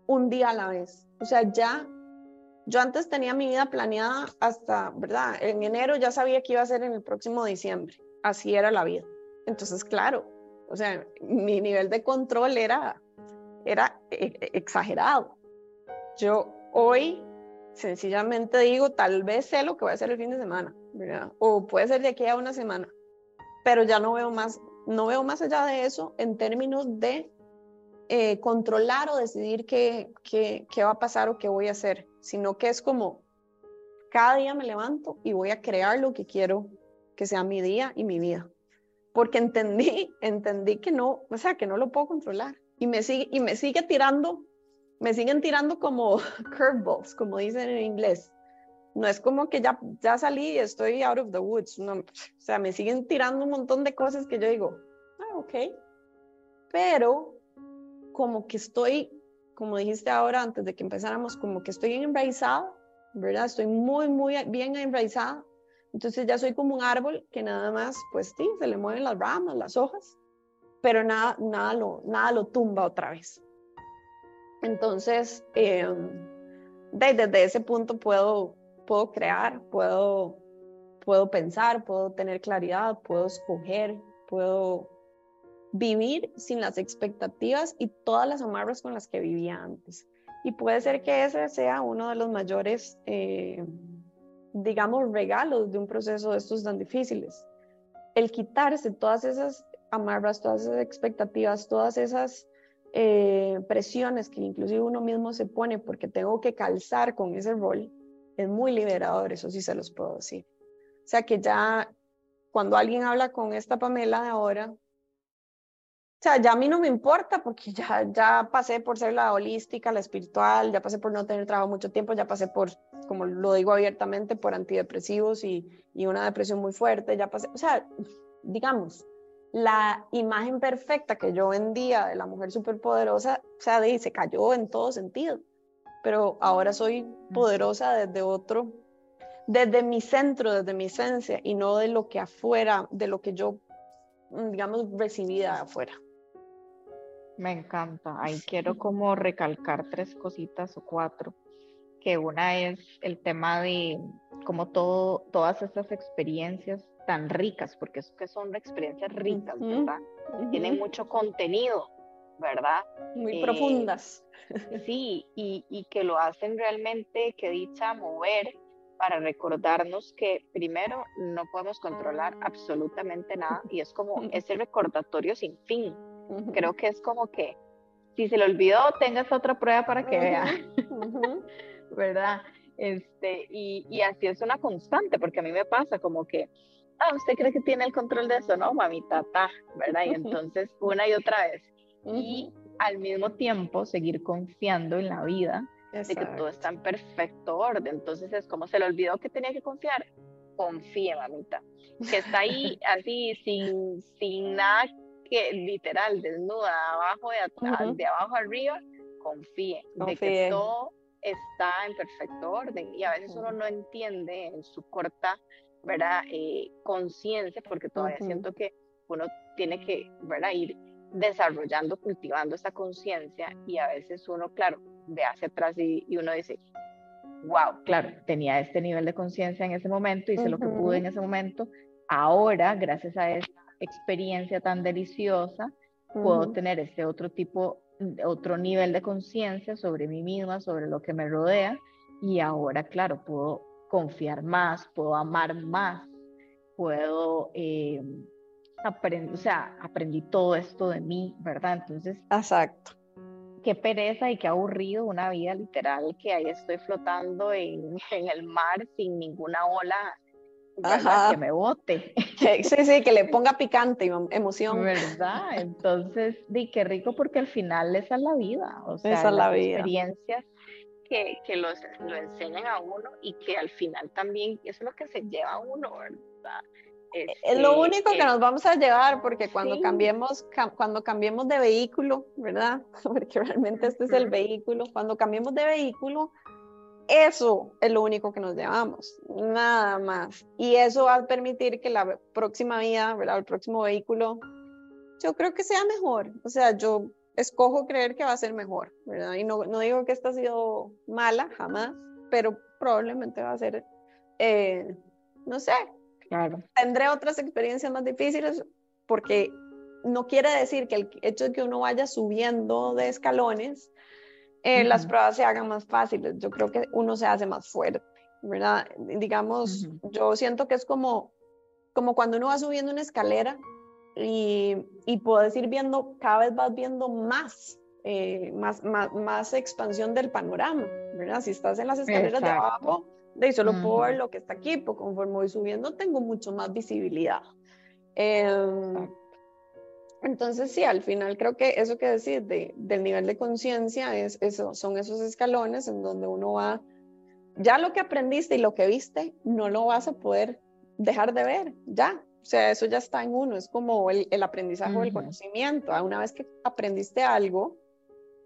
un día a la vez. O sea, ya, yo antes tenía mi vida planeada hasta, ¿verdad? En enero ya sabía que iba a ser en el próximo diciembre. Así era la vida. Entonces, claro, o sea, mi nivel de control era, era e, e, exagerado. Yo hoy sencillamente digo, tal vez sé lo que voy a hacer el fin de semana, ¿verdad? O puede ser de aquí a una semana, pero ya no veo más, no veo más allá de eso en términos de eh, controlar o decidir qué, qué, va a pasar o qué voy a hacer, sino que es como cada día me levanto y voy a crear lo que quiero que sea mi día y mi vida. Porque entendí, entendí que no, o sea, que no lo puedo controlar. Y me sigue, y me sigue tirando, me siguen tirando como curveballs, como dicen en inglés. No es como que ya, ya salí y estoy out of the woods. No, o sea, me siguen tirando un montón de cosas que yo digo, ah, ok. Pero como que estoy, como dijiste ahora antes de que empezáramos, como que estoy enraizada, ¿verdad? Estoy muy, muy bien enraizada. Entonces ya soy como un árbol que nada más, pues sí, se le mueven las ramas, las hojas, pero nada, nada, lo, nada lo tumba otra vez. Entonces, em, desde ese punto puedo puedo crear, puedo, puedo pensar, puedo tener claridad, puedo escoger, puedo vivir sin las expectativas y todas las amarras con las que vivía antes. Y puede ser que ese sea uno de los mayores, eh, digamos, regalos de un proceso de estos tan difíciles. El quitarse todas esas amarras, todas esas expectativas, todas esas eh, presiones que inclusive uno mismo se pone porque tengo que calzar con ese rol es muy liberador, eso sí se los puedo decir. O sea que ya cuando alguien habla con esta Pamela de ahora, o sea, ya a mí no me importa porque ya, ya pasé por ser la holística, la espiritual, ya pasé por no tener trabajo mucho tiempo, ya pasé por, como lo digo abiertamente, por antidepresivos y, y una depresión muy fuerte, ya pasé, o sea, digamos, la imagen perfecta que yo vendía de la mujer superpoderosa, o sea, se cayó en todo sentido pero ahora soy poderosa desde otro, desde mi centro, desde mi esencia y no de lo que afuera, de lo que yo, mm, digamos, recibí de afuera. Me encanta. Ahí quiero como recalcar tres cositas o cuatro, que una es el tema de como todo, todas estas experiencias tan ricas, porque es que son experiencias ricas, ¿verdad? Tienen mucho contenido, ¿verdad? Muy profundas. Sí, y, y, que lo hacen realmente, que dicha mover para recordarnos que primero no podemos controlar absolutamente nada y es como ese recordatorio sin fin. Creo que es como que si se le olvidó, tengas otra prueba para que vea, ¿verdad? Este, y, y, así es una constante, porque a mí me pasa como que, ah, ¿usted cree que tiene el control de eso? No, mamita, ta, ¿verdad? Y entonces una y otra vez. Y al mismo tiempo seguir confiando en la vida, de que todo está en perfecto orden. Entonces es como se le olvidó que tenía que confiar. Confíe, mamita. Que está ahí así, sin, sin nada que literal, desnuda, abajo de, atrás, de abajo arriba, confíe, de que todo está en perfecto orden. Y a veces uno no entiende en su corta, ¿verdad? Eh, conciencia, porque todavía siento que uno tiene que, ¿verdad? Ir desarrollando, cultivando esa conciencia y a veces uno, claro, ve hacia atrás y, uno dice, wow, claro, tenía este nivel de conciencia en ese momento, hice lo que pude en ese momento, ahora, gracias a esta experiencia tan deliciosa, puedo tener este otro tipo, otro nivel de conciencia sobre mí misma, sobre lo que me rodea y ahora, claro, puedo confiar más, puedo amar más, puedo... Eh, aprendí, o sea, aprendí todo esto de mí, ¿verdad? Entonces, exacto. Qué pereza y qué aburrido una vida literal que ahí estoy flotando en, en el mar sin ninguna ola que me bote. Sí, sí, que le ponga picante y emoción. ¿Verdad? Entonces, di qué rico porque al final esa es la vida, o sea, esa es la vida. experiencias que, que los, lo enseñan a uno y que al final también eso es lo que se lleva a uno, ¿verdad? Es lo este, único que nos vamos a llevar porque cuando cambiemos cuando cambiemos de vehículo, ¿verdad? Porque realmente este es el vehículo, cuando cambiemos de vehículo, eso es lo único que nos llevamos, nada más. Y eso va a permitir que la próxima vida, ¿verdad? El próximo vehículo, yo creo que sea mejor. O sea, yo escojo creer que va a ser mejor, ¿verdad? Y no, no digo que esta ha sido mala, jamás, pero probablemente va a ser, eh, no sé, Tendré otras experiencias más difíciles porque no quiere decir que el hecho de que uno vaya subiendo de escalones, eh, las pruebas se hagan más fáciles. Yo creo que uno se hace más fuerte, ¿verdad? Digamos, yo siento que es como, como cuando uno va subiendo una escalera y, y puedes ir viendo, cada vez vas viendo más, eh, más, más, más, expansión del panorama, ¿verdad? Si estás en las escaleras de abajo de solo ver lo que está aquí, pues conforme voy subiendo tengo mucho más visibilidad. Em, entonces sí, al final creo que eso que decir de, del nivel de conciencia es eso, son esos escalones en donde uno va, ya lo que aprendiste y lo que viste, no lo vas a poder dejar de ver, ya. O sea, eso ya está en uno, es como el, el aprendizaje o el conocimiento. Ah, una vez que aprendiste algo,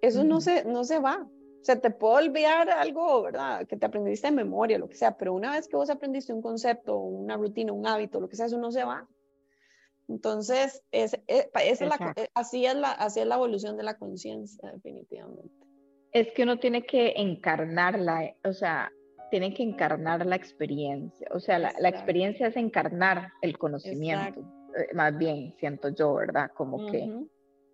eso no, se, no se va, o sea, te puedo olvidar algo, ¿verdad? Que te aprendiste de memoria, lo que sea, pero una vez que vos aprendiste un concepto, una rutina, un hábito, lo que sea, eso no se va. Entonces, es, eh, es, la, eh, así, es la, así es la evolución de la conciencia, definitivamente. Es que uno tiene que encarnarla, o sea, tiene que encarnar la experiencia. O sea, la, la experiencia es encarnar el conocimiento, eh, más bien, siento yo, ¿verdad? Como que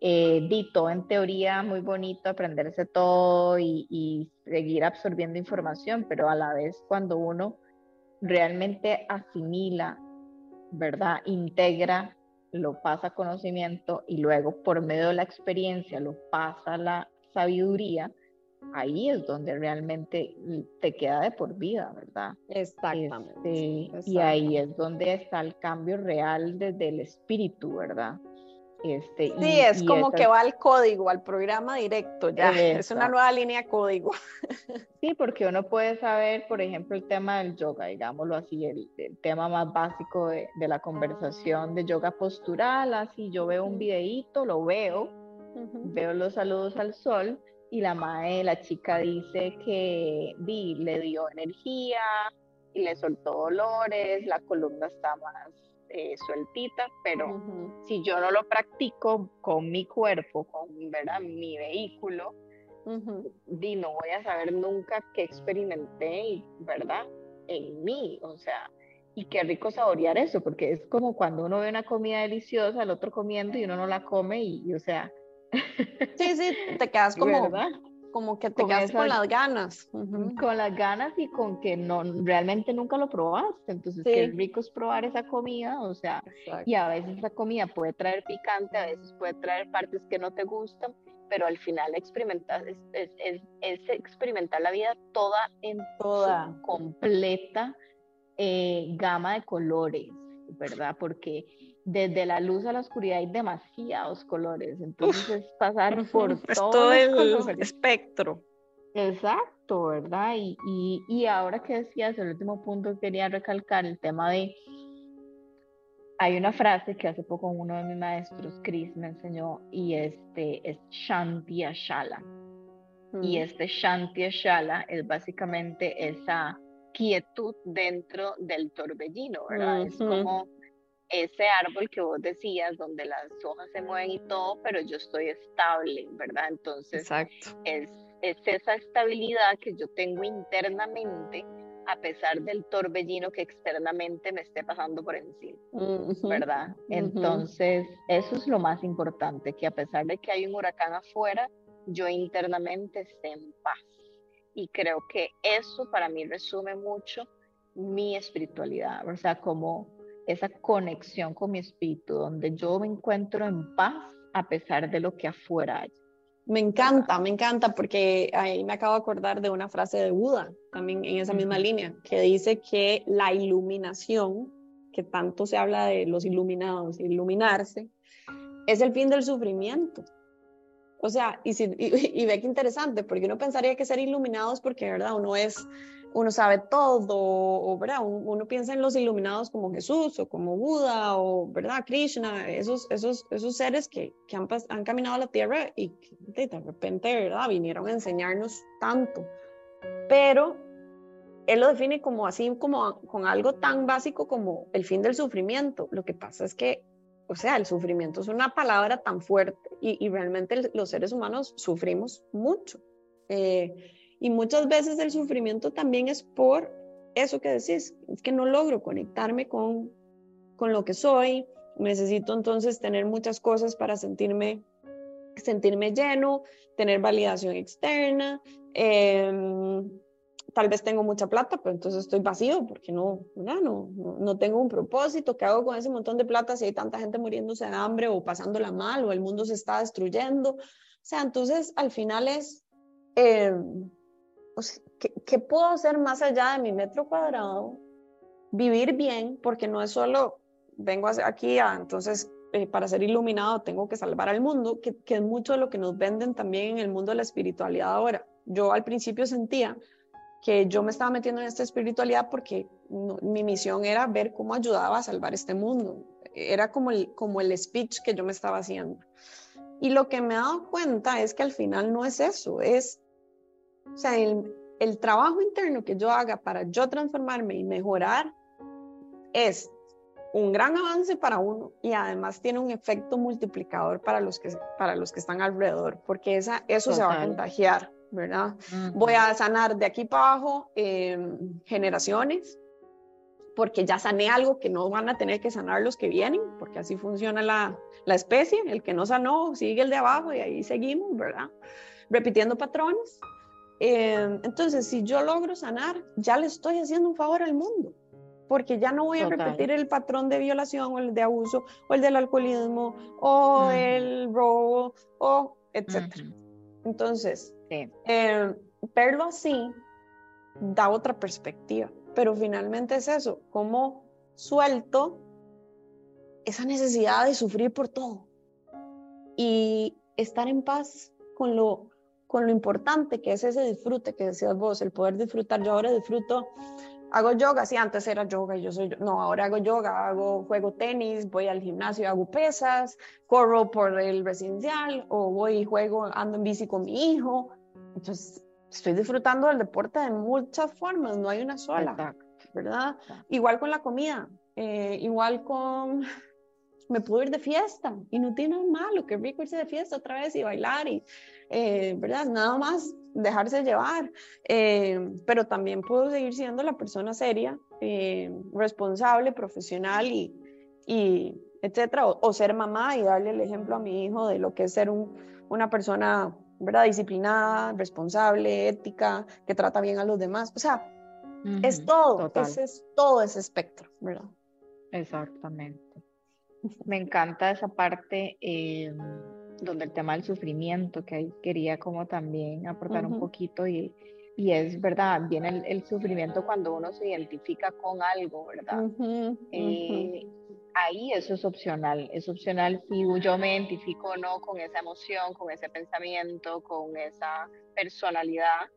eh, dito en teoría muy bonito aprenderse todo y, seguir absorbiendo información, pero a la vez cuando uno realmente asimila, ¿verdad? Integra, lo pasa conocimiento y luego por medio de la experiencia lo pasa la sabiduría, ahí es donde realmente te queda de por vida, ¿verdad? Exactamente. Este, y ahí es donde está el cambio real desde el espíritu, ¿verdad? Este, sí, es como que va al código, al programa directo, ya. Es una nueva línea código. Sí, porque uno puede saber, por ejemplo, el tema del yoga, digámoslo así, el, tema más básico de, de, la conversación de yoga postural, así yo veo un videíto, lo veo, veo los saludos al sol y la madre, la chica dice que di, le dio energía y le soltó dolores, la columna está más eh, sueltita, pero si yo no lo practico con mi cuerpo, con ¿verdad? mi vehículo, di, no voy a saber nunca qué experimenté, ¿verdad? En mí, o sea, y qué rico saborear eso, porque es como cuando uno ve una comida deliciosa, el otro comiendo y uno no la come y, o sea... Sí, sí, te quedas como... como que te quedas con las ganas. Con las ganas y con que no realmente nunca lo probaste. Entonces, qué rico es probar esa comida, o sea, y a veces esa comida puede traer picante, a veces puede traer partes que no te gustan, pero al final experimentar es, es, es, experimentar la vida toda en toda completa eh, gama de colores, ¿verdad? Porque desde la luz a la oscuridad hay demasiados colores, entonces es pasar por todo, el espectro. Exacto, ¿verdad? Y, y, y, ahora que decías, el último punto quería recalcar el tema de, hay una frase que hace poco uno de mis maestros, Chris, me enseñó, y este es Shanti Ashala. Y mm. este Shanti Ashala es básicamente esa quietud dentro del torbellino, ¿verdad? Es como ese árbol que vos decías, donde las hojas se mueven y todo, pero yo estoy estable, ¿verdad? Entonces, Es, es esa estabilidad que yo tengo internamente a pesar del torbellino que externamente me esté pasando por encima, ¿verdad? Entonces, eso es lo más importante, que a pesar de que hay un huracán afuera, yo internamente esté en paz. Y creo que eso para mí resume mucho mi espiritualidad, o sea, como esa conexión con mi espíritu, donde yo me encuentro en paz a pesar de lo que afuera hay. Me encanta, me encanta, porque ahí me acabo de acordar de una frase de Buda, también en esa misma línea, que dice que la iluminación, que tanto se habla de los iluminados, iluminarse, es el fin del sufrimiento. O sea, y, y, ve que interesante, porque uno pensaría que ser iluminados porque, ¿verdad? Uno es uno sabe todo, o ¿verdad? Uno, piensa en los iluminados como Jesús o como Buda o ¿verdad? Krishna, esos, esos, esos seres que, que han, caminado a la tierra y de repente ¿verdad? vinieron a enseñarnos tanto. Pero él lo define como así, como con algo tan básico como el fin del sufrimiento. Lo que pasa es que, o sea, el sufrimiento es una palabra tan fuerte y, y realmente los seres humanos sufrimos mucho. Eh, y muchas veces el sufrimiento también es por eso que decís, es que no logro conectarme con, con lo que soy, necesito entonces tener muchas cosas para sentirme, sentirme lleno, tener validación externa, em, tal vez tengo mucha plata, pero entonces estoy vacío porque no, no, no, no tengo un propósito, ¿qué hago con ese montón de plata si hay tanta gente muriéndose de hambre o pasándola mal o el mundo se está destruyendo? O sea, entonces al final es... Eh, pues, ¿qué, puedo hacer más allá de mi metro cuadrado? Vivir bien, porque no es solo vengo aquí a, entonces eh, para ser iluminado tengo que salvar al mundo, que, es mucho de lo que nos venden también en el mundo de la espiritualidad ahora. Yo al principio sentía que yo me estaba metiendo en esta espiritualidad porque mi misión era ver cómo ayudaba a salvar este mundo. Era como el, como el speech que yo me estaba haciendo. Y lo que me he dado cuenta es que al final no es eso, es o sea, el, el trabajo interno que yo haga para yo transformarme y mejorar es un gran avance para uno y además tiene un efecto multiplicador para los que, para los que están alrededor, porque esa, eso se va a contagiar, ¿verdad? Voy a sanar de aquí para abajo em, generaciones, porque ya sané algo que no van a tener que sanar los que vienen, porque así funciona la, la especie, el que no sanó sigue el de abajo y ahí seguimos, ¿verdad? Repitiendo patrones. Em, entonces, si yo logro sanar, ya le estoy haciendo un favor al mundo, porque ya no voy a repetir el patrón de violación o el de abuso o el del alcoholismo o el robo o etcétera. Entonces, em, verlo así da otra perspectiva, pero finalmente es eso, como suelto esa necesidad de sufrir por todo y estar en paz con lo con lo importante que es ese disfrute que decías vos, el poder disfrutar. Yo ahora disfruto, hago yoga, sí, antes era yoga y yo soy, no, ahora hago yoga, hago, juego tenis, voy al gimnasio, hago pesas, corro por el residencial o voy y juego, ando en bici con mi hijo. Entonces, estoy disfrutando del deporte de muchas formas, no hay una sola, ¿verdad? Igual con la comida, eh, igual con me puedo ir de fiesta y no tiene nada malo, que rico irse de fiesta otra vez y bailar y, eh, ¿verdad? Nada más dejarse llevar, eh, pero también puedo seguir siendo la persona seria, eh, responsable, profesional y, y etcétera, o, ser mamá y darle el ejemplo a mi hijo de lo que es ser un, una persona ¿verdad? Disciplinada, responsable, ética, que trata bien a los demás. O sea, es todo, ese es todo ese espectro, ¿verdad? Exactamente. Me encanta esa parte eh, donde el tema del sufrimiento, que ahí quería como también aportar un poquito y, y, es verdad, viene el, sufrimiento cuando uno se identifica con algo, ¿verdad? Eh, ahí eso es opcional, es opcional si yo me identifico o no con esa emoción, con ese pensamiento, con esa personalidad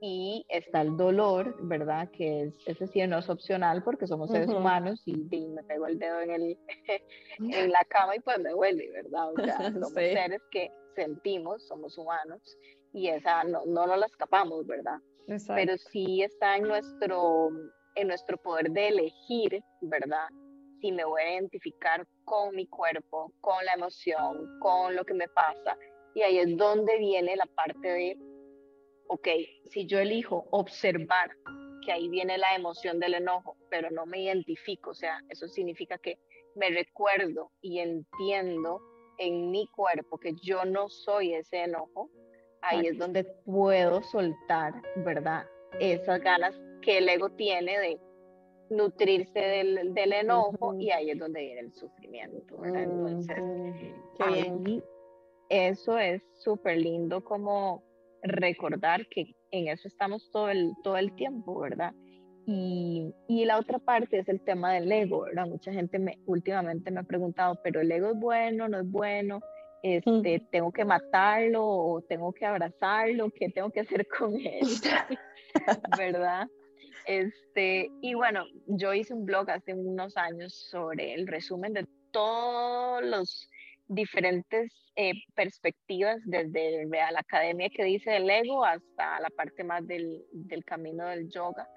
y está el dolor, ¿verdad? Que es, ese sí no es opcional porque somos seres humanos y, me pego el dedo en, el, en la cama y pues me duele, ¿verdad? O sea, somos seres que sentimos, somos humanos y esa no, no nos la escapamos, ¿verdad? Pero sí está en nuestro, en nuestro poder de elegir, ¿verdad? Si me voy a identificar con mi cuerpo, con la emoción, con lo que me pasa. Y ahí es donde viene la parte de ok, si yo elijo observar que ahí viene la emoción del enojo, pero no me identifico, o sea, eso significa que me recuerdo y entiendo en mi cuerpo que yo no soy ese enojo, ahí es donde puedo soltar, ¿verdad? Esas ganas que el ego tiene de nutrirse del, enojo y ahí es donde viene el sufrimiento, ¿verdad? Entonces, eso es súper lindo como recordar que en eso estamos todo el, todo el tiempo, ¿verdad? Y, y, la otra parte es el tema del ego, ¿verdad? Mucha gente me, últimamente me ha preguntado, pero el ego es bueno, no es bueno, este, tengo que matarlo o tengo que abrazarlo, ¿qué tengo que hacer con él? ¿Verdad? Este, y bueno, yo hice un blog hace unos años sobre el resumen de todos los diferentes eh, perspectivas, desde la academia que dice el ego hasta la parte más del, del, camino del yoga.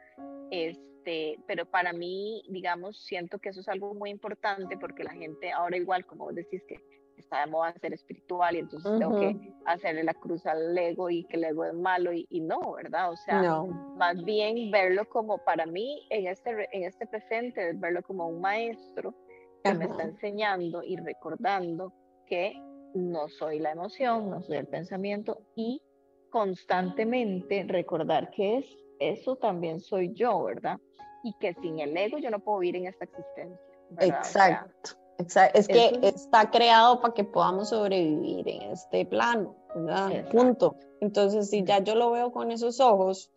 Este, pero para mí, digamos, siento que eso es algo muy importante porque la gente ahora igual, como vos decís, que está de moda ser espiritual y entonces tengo que hacerle la cruz al ego y que el ego es malo y, y no, ¿verdad? O sea, más bien verlo como para mí en este, en este presente, verlo como un maestro que me está enseñando y recordando que no soy la emoción, no soy el pensamiento y constantemente recordar que es eso también soy yo, ¿verdad? Y que sin el ego yo no puedo vivir en esta existencia. Exacto. Exacto. Es que está creado para que podamos sobrevivir en este plano, ¿verdad? Punto. Entonces, si ya yo lo veo con esos ojos,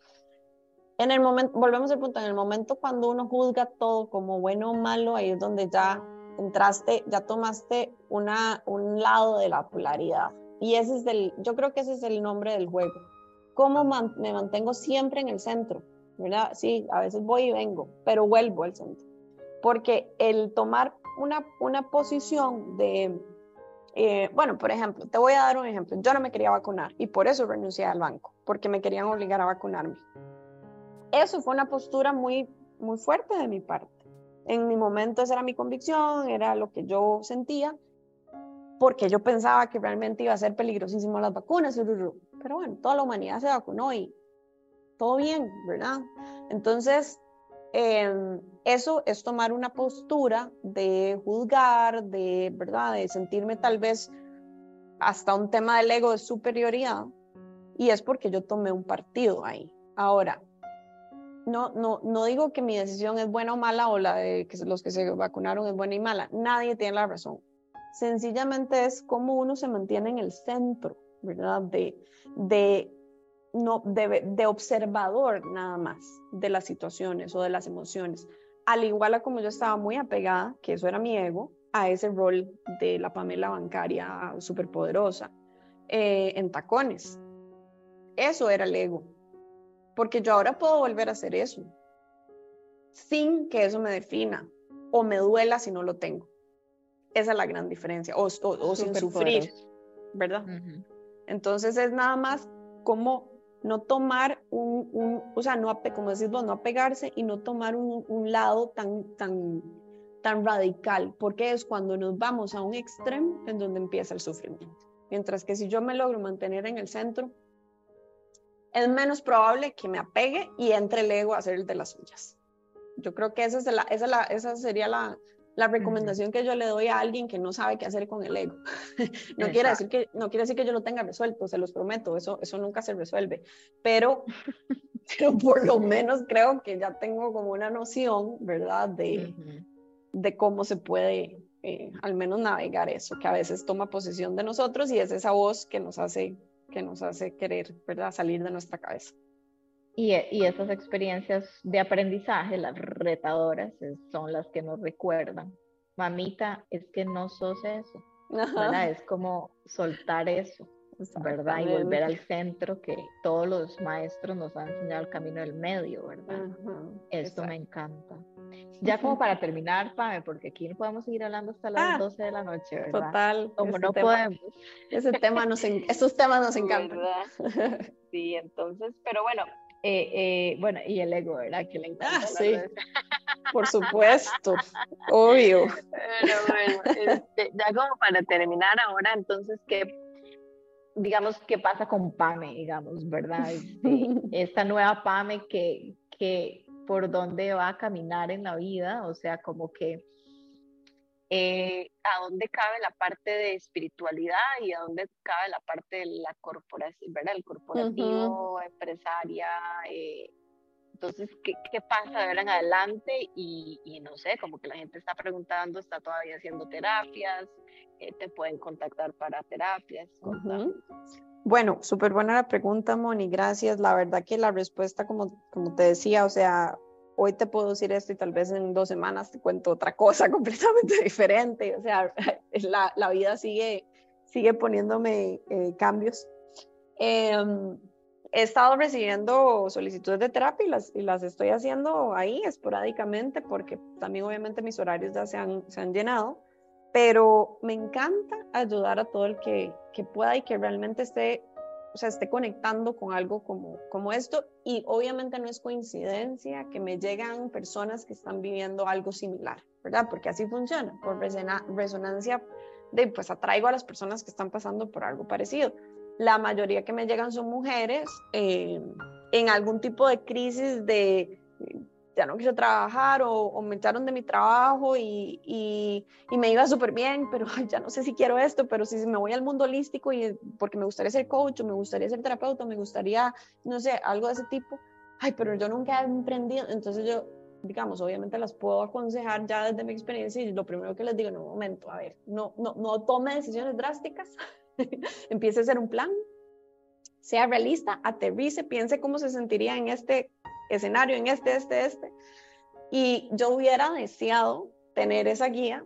en el momento, volvemos al punto, en el momento cuando uno juzga todo como bueno o malo, ahí es donde ya entraste, ya tomaste una, un lado de la polaridad. Y ese es el, yo creo que ese es el nombre del juego. ¿Cómo me mantengo siempre en el centro? Sí, a veces voy y vengo, pero vuelvo al centro. Porque el tomar una, una posición de, eh, bueno, por ejemplo, te voy a dar un ejemplo. Yo no me quería vacunar y por eso renuncié al banco, porque me querían obligar a vacunarme. Eso fue una postura muy, muy fuerte de mi parte en mi momento esa era mi convicción, era lo que yo sentía, porque yo pensaba que realmente iba a ser peligrosísimo las vacunas, pero bueno, toda la humanidad se vacunó y todo bien, ¿verdad? Entonces, em, eso es tomar una postura de juzgar, de, ¿verdad? De sentirme tal vez hasta un tema del ego de superioridad, y es porque yo tomé un partido ahí. Ahora, no, no, no digo que mi decisión es buena o mala o la de que los que se vacunaron es buena y mala. Nadie tiene la razón. Sencillamente es cómo uno se mantiene en el centro, ¿verdad? De, de, no, de, de observador nada más de las situaciones o de las emociones. Al igual a como yo estaba muy apegada, que eso era mi ego, a ese rol de la Pamela bancaria superpoderosa eh, en tacones. Eso era el ego porque yo ahora puedo volver a hacer eso sin que eso me defina o me duela si no lo tengo. Esa es la gran diferencia, o, sin sufrir, ¿verdad? Entonces es nada más como no tomar un, o sea, no, como decís vos, no apegarse y no tomar un, un, lado tan, tan, tan radical, porque es cuando nos vamos a un extremo en donde empieza el sufrimiento. Mientras que si yo me logro mantener en el centro, es menos probable que me apegue y entre el ego a hacer el de las suyas. Yo creo que esa, es la, esa, esa sería la, la recomendación que yo le doy a alguien que no sabe qué hacer con el ego. no, quiere decir que, no quiere decir que yo lo tenga resuelto, se los prometo, eso, eso nunca se resuelve, pero, pero por lo menos creo que ya tengo como una noción, ¿verdad? De, de cómo se puede eh, al menos navegar eso, que a veces toma posesión de nosotros y es esa voz que nos hace, que nos hace querer, ¿verdad? Salir de nuestra cabeza. Y, y esas experiencias de aprendizaje, las retadoras, son las que nos recuerdan. Mamita, es que no sos eso. Es como soltar eso. ¿Verdad? Y volver al centro que todos los maestros nos han enseñado el camino del medio, ¿verdad? Esto me encanta. Ya como para terminar, Pame, porque aquí no podemos seguir hablando hasta las 12 ah, de la noche, ¿verdad? Total. Como no podemos. Ese tema nos, esos temas nos encantan. Sí, entonces, pero bueno, eh, eh, bueno, y el ego, ¿verdad? Que le encanta. Ah, sí, por supuesto, obvio. Pero bueno, este, ya como para terminar ahora, entonces, ¿qué digamos, qué pasa con PAME, digamos, ¿verdad? Este, esta nueva PAME que, que por dónde va a caminar en la vida, o sea, como que eh, a dónde cabe la parte de espiritualidad y a dónde cabe la parte de la corporación, ¿verdad? El corporativo, empresaria, eh, entonces, ¿qué, ¿qué, pasa de ahora en adelante? Y, y, no sé, como que la gente está preguntando, está todavía haciendo terapias, eh, te pueden contactar para terapias. Bueno, súper buena la pregunta, Moni, gracias. La verdad que la respuesta, como, como te decía, o sea, hoy te puedo decir esto y tal vez en dos semanas te cuento otra cosa completamente diferente. O sea, la, la vida sigue, sigue poniéndome eh, cambios. Eh, he estado recibiendo solicitudes de terapia y las, y las estoy haciendo ahí esporádicamente porque también obviamente mis horarios ya se han, se han llenado, pero me encanta ayudar a todo el que, que pueda y que realmente esté, o sea, esté conectando con algo como, como esto y obviamente no es coincidencia que me llegan personas que están viviendo algo similar, ¿verdad? Porque así funciona, por resonancia de, pues atraigo a las personas que están pasando por algo parecido la mayoría que me llegan son mujeres eh, en algún tipo de crisis de ya no quiero trabajar o, me echaron de mi trabajo y, y, me iba súper bien, pero ya no sé si quiero esto, pero si me voy al mundo holístico y porque me gustaría ser coach o me gustaría ser terapeuta, me gustaría, no sé, algo de ese tipo, ay, pero yo nunca he emprendido, entonces yo, digamos, obviamente las puedo aconsejar ya desde mi experiencia y lo primero que les digo, en un momento, a ver, no, no, no tome decisiones drásticas, empiece a hacer un plan, sea realista, aterrice, piense cómo se sentiría en este escenario, en este, este, este. Y yo hubiera deseado tener esa guía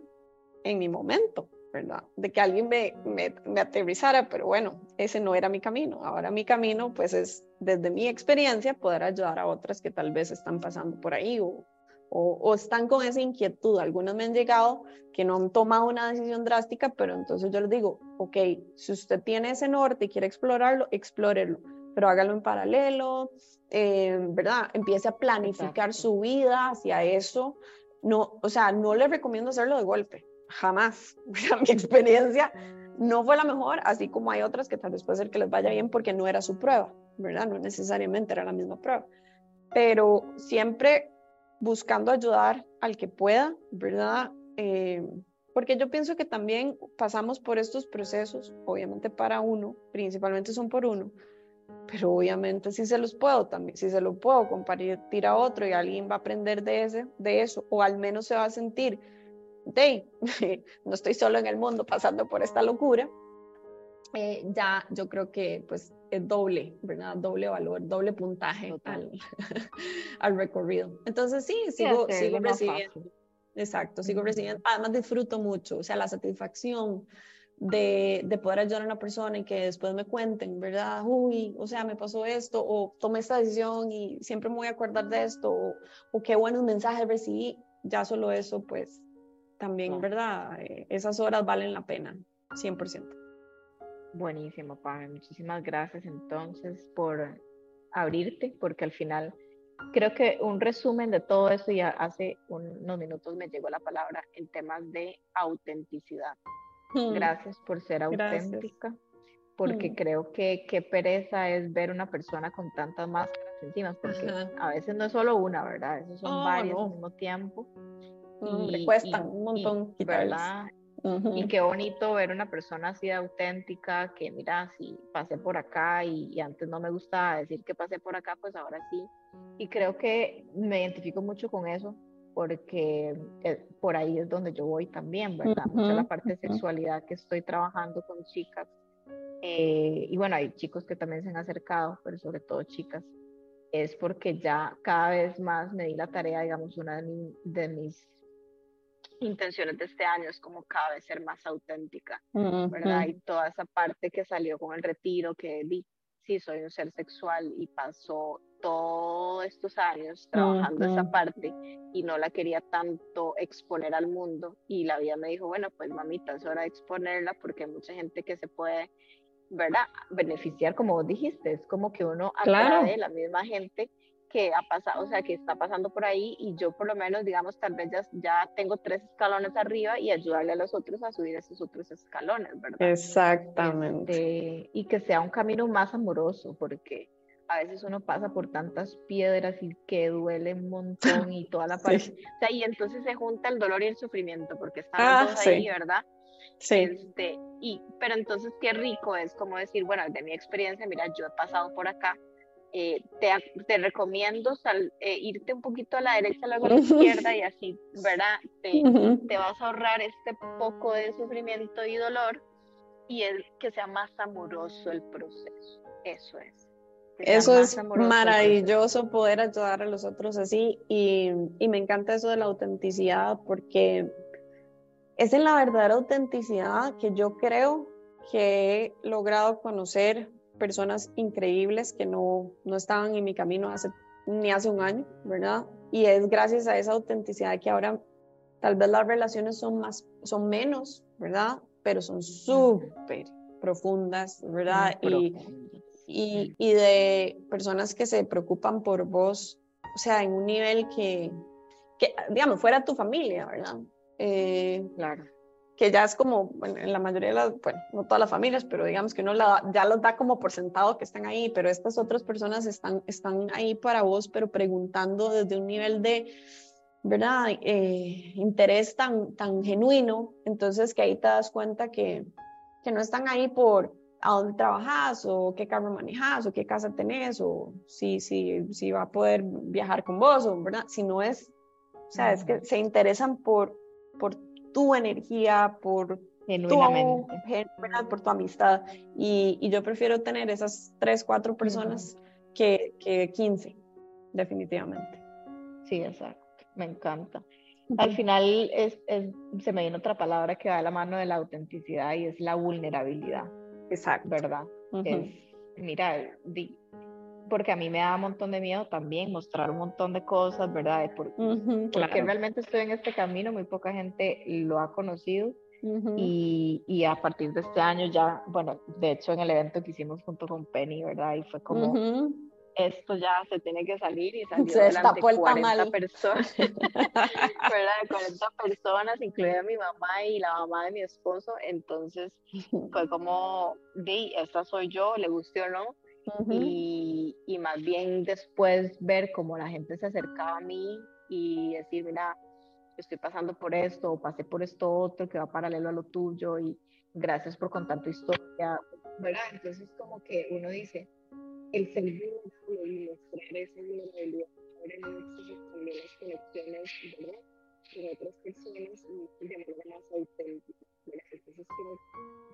en mi momento, ¿verdad? De que alguien me, me, me, aterrizara, pero bueno, ese no era mi camino. Ahora mi camino, pues es desde mi experiencia poder ayudar a otras que tal vez están pasando por ahí o, o, están con esa inquietud. Algunos me han llegado que no han tomado una decisión drástica, pero entonces yo les digo, ok, si usted tiene ese norte y quiere explorarlo, explórelo, pero hágalo en paralelo, eh, ¿verdad? Empiece a planificar su vida hacia eso. No, o sea, no le recomiendo hacerlo de golpe, jamás. Mi experiencia no fue la mejor, así como hay otras que tal vez puede ser que les vaya bien porque no era su prueba, ¿verdad? No necesariamente era la misma prueba. Pero siempre buscando ayudar al que pueda, ¿verdad? Eh, porque yo pienso que también pasamos por estos procesos, obviamente para uno, principalmente son por uno, pero obviamente si se los puedo también, si se lo puedo compartir a otro y alguien va a aprender de, ese, de eso, o al menos se va a sentir, de, no estoy solo en el mundo pasando por esta locura, eh, ya yo creo que pues es doble, ¿verdad? Doble valor, doble puntaje al, al, recorrido. Entonces sí, sigo, sigo recibiendo. Exacto, sigo recibiendo. Además disfruto mucho, o sea, la satisfacción de, de, poder ayudar a una persona y que después me cuenten, ¿verdad? Uy, o sea, me pasó esto, o tomé esta decisión y siempre me voy a acordar de esto, o, o qué buenos mensajes recibí. Ya solo eso, pues también, ¿verdad? Eh, esas horas valen la pena, 100%. Buenísimo, Pame. Muchísimas gracias entonces por abrirte, porque al final creo que un resumen de todo eso, ya hace unos minutos me llegó la palabra en temas de autenticidad. Mm. Gracias por ser auténtica, porque mm. creo que qué pereza es ver una persona con tantas máscaras encima, porque a veces no es solo una, ¿verdad? Esos son varios al mismo tiempo. y, cuestan un montón ¿verdad? Y qué bonito ver una persona así de auténtica, que mira, si pasé por acá y, antes no me gustaba decir que pasé por acá, pues ahora sí. Y creo que me identifico mucho con eso, porque eh, por ahí es donde yo voy también, ¿verdad? Mucha la parte de sexualidad que estoy trabajando con chicas. Eh, y bueno, hay chicos que también se han acercado, pero sobre todo chicas. Es porque ya cada vez más me di la tarea, digamos, una de, de mis intenciones de este año es como cada vez ser más auténtica, ¿verdad? Y toda esa parte que salió con el retiro, que vi, sí, soy un ser sexual y pasó todos estos años trabajando esa parte y no la quería tanto exponer al mundo y la vida me dijo, bueno, pues mamita, es hora de exponerla porque hay mucha gente que se puede, ¿verdad? Beneficiar, como vos dijiste, es como que uno atrae la misma gente que ha pasado, o sea, que está pasando por ahí y yo por lo menos, digamos, tal vez ya, tengo tres escalones arriba y ayudarle a los otros a subir esos otros escalones, ¿verdad? Exactamente. Este, y que sea un camino más amoroso, porque a veces uno pasa por tantas piedras y que duele un montón y toda la parte, o sea, y entonces se junta el dolor y el sufrimiento, porque están ah, ahí, ¿verdad? Sí. Este, y, pero entonces qué rico es como decir, bueno, de mi experiencia, mira, yo he pasado por acá, eh, te, te, recomiendo eh, irte un poquito a la derecha, luego a la izquierda y así, ¿verdad? Te, te, vas a ahorrar este poco de sufrimiento y dolor y el que sea más amoroso el proceso. Eso es. Eso es maravilloso poder ayudar a los otros así y, y me encanta eso de la autenticidad porque es en la verdadera autenticidad que yo creo que he logrado conocer personas increíbles que no, no estaban en mi camino hace, ni hace un año, ¿verdad? Y es gracias a esa autenticidad que ahora tal vez las relaciones son, más, son menos, ¿verdad? Pero son súper profundas, ¿verdad? Y, y, y, de personas que se preocupan por vos, o sea, en un nivel que, que digamos, fuera tu familia, ¿verdad? Eh, claro que ya es como, bueno, en la mayoría de las, bueno, no todas las familias, pero digamos que uno la, ya los da como por sentado que están ahí, pero estas otras personas están, están ahí para vos, pero preguntando desde un nivel de, ¿verdad? Eh, interés tan, tan genuino, entonces que ahí te das cuenta que, que no están ahí por a dónde trabajas o qué carro manejas o qué casa tenés o si, si, si va a poder viajar con vos o, ¿verdad? Si no es, o sea, es que se interesan por, por tu energía, por tu, por tu amistad. Y, y, yo prefiero tener esas tres, cuatro personas que, que 15, definitivamente. Sí, exacto. Me encanta. Al final es, es, se me viene otra palabra que va a la mano de la autenticidad y es la vulnerabilidad. Exacto. ¿Verdad? es, mira, di, porque a mí me da un montón de miedo también mostrar un montón de cosas, ¿verdad? Por, Porque realmente estoy en este camino, muy poca gente lo ha conocido. y, y, a partir de este año ya, bueno, de hecho en el evento que hicimos junto con Penny, ¿verdad? Y fue como, esto ya se tiene que salir y salió se delante 40 personas, ¿verdad? 40 personas, incluida mi mamá y la mamá de mi esposo, entonces fue como, di, esta soy yo, le guste o no, y, y, más bien después ver cómo la gente se acercaba a mí y decir, mira, estoy pasando por esto o pasé por esto otro que va paralelo a lo tuyo y gracias por contar tu historia, ¿verdad? Entonces como que uno dice, el ser y mostrar esa vulnerabilidad abre mucho también las conexiones. Con otras personas y de manera más auténtica. Entonces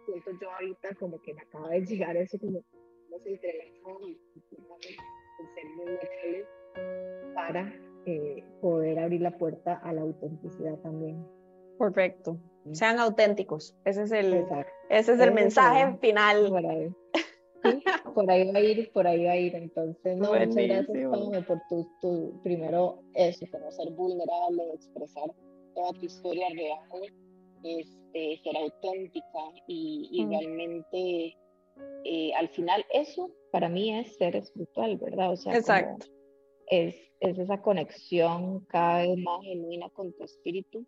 siento yo ahorita como que me acaba de llegar eso como nos entrelazamos para eh, poder abrir la puerta a la autenticidad también. Perfecto. Sean auténticos. Ese es el, ese es el mensaje final. Por ahí. por ahí va a ir, por ahí va a ir. Entonces, no, muchas gracias por tu, tu, primero eso, como ser vulnerable, expresar toda tu historia real, este, ser auténtica y, y realmente eh, al final eso para mí es ser espiritual, ¿verdad? O sea, Exacto. Es, es, esa conexión cada vez más genuina con tu espíritu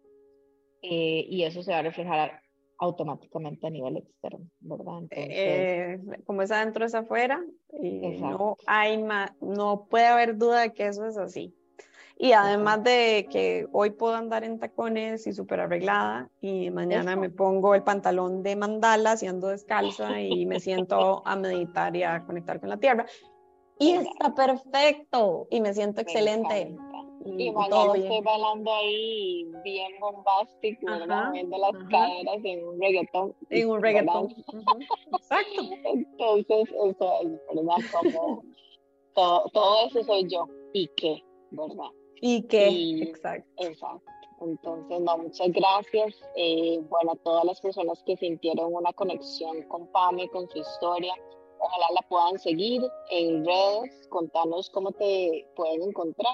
eh, y eso se va a reflejar automáticamente a nivel externo, ¿verdad? Eh, como es adentro es afuera y no hay no puede haber duda de que eso es así. Y además de que hoy puedo andar en tacones y súper arreglada y mañana me pongo el pantalón de mandalas y ando descalza y me siento a meditar y a conectar con la tierra. Y está perfecto y me siento excelente. Y, mañana estoy bailando ahí bien bombástico, Viendo las caderas en un reggaetón. En un reggaetón. Exacto. Entonces, eso es, ¿verdad? Como todo, todo eso soy yo. ¿Y qué? ¿Verdad? ¿Y qué? exacto. Exacto. Entonces, no, muchas gracias. Eh, bueno, a todas las personas que sintieron una conexión con Pame, con su historia, ojalá la puedan seguir en redes. Contanos cómo te pueden encontrar.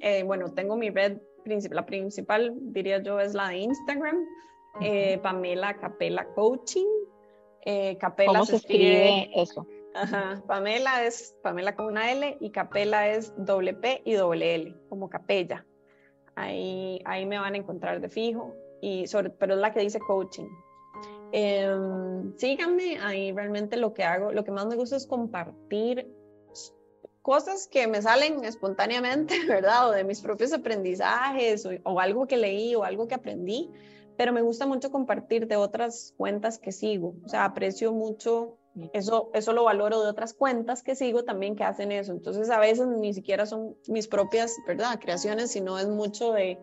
Eh, bueno, tengo mi red principal, la principal diría yo es la de Instagram, eh, Pamela Capela Coaching. Eh, Capela ¿Cómo se, escribe, eso? Pamela es Pamela con una L y Capela es doble P y doble L, como capella. Ahí, ahí me van a encontrar de fijo, y sobre, pero es la que dice coaching. Em, síganme, ahí realmente lo que hago, lo que más me gusta es compartir cosas que me salen espontáneamente, ¿verdad? O de mis propios aprendizajes o, algo que leí o algo que aprendí, pero me gusta mucho compartir de otras cuentas que sigo. O sea, aprecio mucho eso, eso lo valoro de otras cuentas que sigo también que hacen eso. Entonces, a veces ni siquiera son mis propias, ¿verdad? Creaciones, sino es mucho de,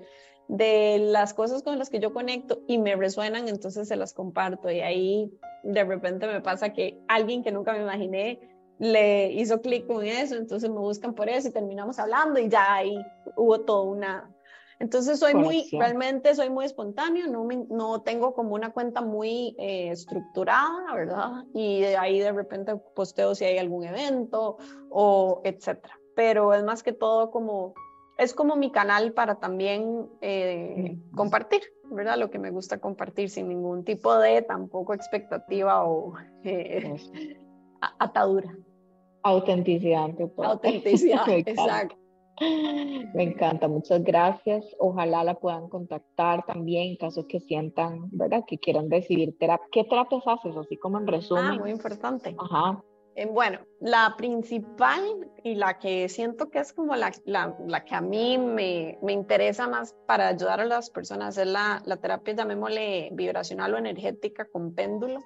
de las cosas con las que yo conecto y me resuenan, entonces se las comparto. Y ahí de repente me pasa que alguien que nunca me imaginé le hizo clic con eso, entonces me buscan por eso y terminamos hablando y ya ahí hubo todo una... Entonces soy muy, realmente soy muy espontáneo, no, no tengo como una cuenta muy eh, estructurada, ¿verdad? Y de ahí de repente posteo si hay algún evento o etcétera. Pero es más que todo como, es como mi canal para también eh, compartir, ¿verdad? Lo que me gusta compartir sin ningún tipo de tampoco expectativa o eh, atadura. Autenticidad. Autenticidad, exacto. Me encanta, muchas gracias. Ojalá la puedan contactar también en caso que sientan, ¿verdad? Que quieran recibir terapia. ¿Qué terapias haces? Así como en resumen. Ah, muy importante. Ajá. Eh, bueno, la principal y la que siento que es como la, la, la que a mí me, me, interesa más para ayudar a las personas es la, la terapia, llamémosle vibracional o energética con péndulo,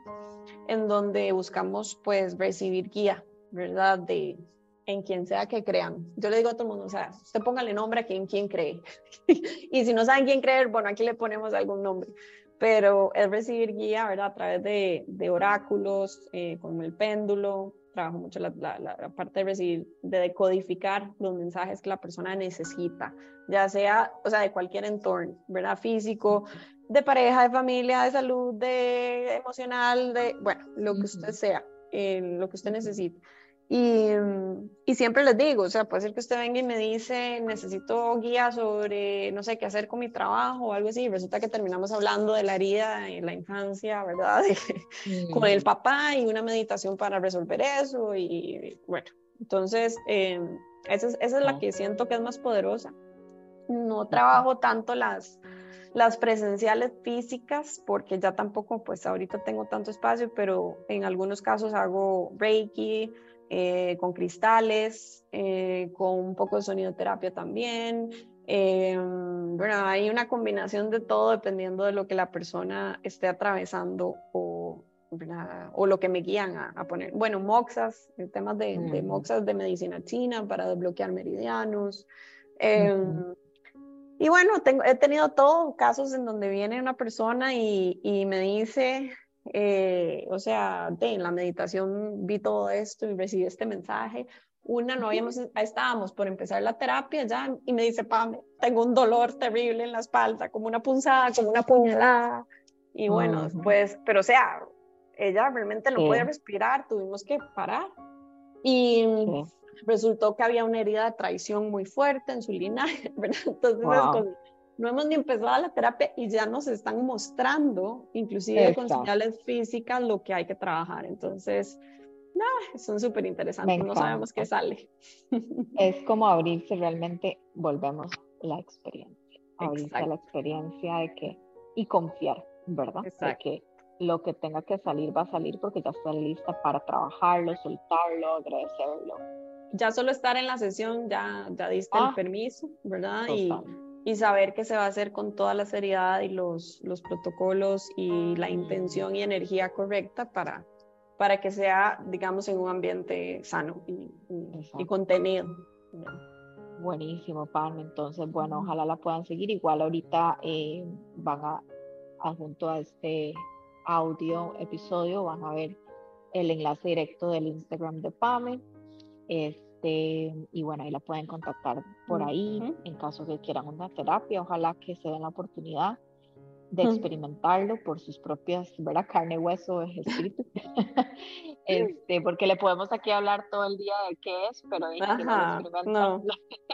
en donde buscamos pues recibir guía ¿verdad? De en quien sea que crean. Yo le digo a todo el mundo, o sea, usted póngale nombre a quien, quien cree. y si no saben quién creer, bueno, aquí le ponemos algún nombre. Pero es recibir guía, ¿verdad? A través de, de oráculos, eh, como el péndulo. Trabajo mucho la, la, parte de recibir, de decodificar los mensajes que la persona necesita, ya sea, o sea, de cualquier entorno, ¿verdad? Físico, de pareja, de familia, de salud, de emocional, de, bueno, lo que usted sea, eh, lo que usted necesite. Y, y, siempre les digo, o sea, puede ser que usted venga y me dice, necesito guía sobre, no sé, qué hacer con mi trabajo o algo así, y resulta que terminamos hablando de la herida en la infancia, ¿verdad? Con el papá y una meditación para resolver eso, y bueno, entonces, eh, esa, es, esa es la que siento que es más poderosa. No trabajo tanto las, las presenciales físicas, porque ya tampoco, pues ahorita tengo tanto espacio, pero en algunos casos hago Reiki, eh, con cristales, eh, con un poco de sonidoterapia también. Eh, bueno, hay una combinación de todo dependiendo de lo que la persona esté atravesando o, o lo que me guían a, poner. Bueno, moxas, temas de, de, moxas de medicina china para desbloquear meridianos. Y bueno, tengo, he tenido todos casos en donde viene una persona y, y me dice, eh, o sea, en la meditación vi todo esto y recibí este mensaje. Una, no habíamos, estábamos por empezar la terapia ya y me dice, Pame, tengo un dolor terrible en la espalda, como una punzada, como una puñalada. Y bueno, pues, pero o sea, ella realmente no podía respirar, tuvimos que parar. Y resultó que había una herida de traición muy fuerte en su linaje, ¿verdad? Entonces, no hemos ni empezado la terapia y ya nos están mostrando, inclusive con señales físicas, lo que hay que trabajar. Entonces, no, son súper interesantes, no sabemos qué sale. Es como abrirse realmente, volvemos la experiencia, abrirse a la experiencia de que, y confiar, ¿verdad? De que lo que tenga que salir va a salir porque ya está lista para trabajarlo, soltarlo, agradecerlo ya solo estar en la sesión, ya, ya diste el ah. permiso, ¿verdad? Y, y, saber que se va a hacer con toda la seriedad y los, los protocolos y la intención y energía correcta para, para que sea, digamos, en un ambiente sano y, y, contenido. Buenísimo, Pam. Entonces, bueno, ojalá la puedan seguir. Igual ahorita eh, van a, junto a este audio episodio, van a ver el enlace directo del Instagram de Pame. Este, y bueno, ahí la pueden contactar por ahí en caso que quieran una terapia. Ojalá que se den la oportunidad de experimentarlo por sus propias, ¿verdad? Carne, hueso, espíritu. este, porque le podemos aquí hablar todo el día de qué es, pero Ajá, no.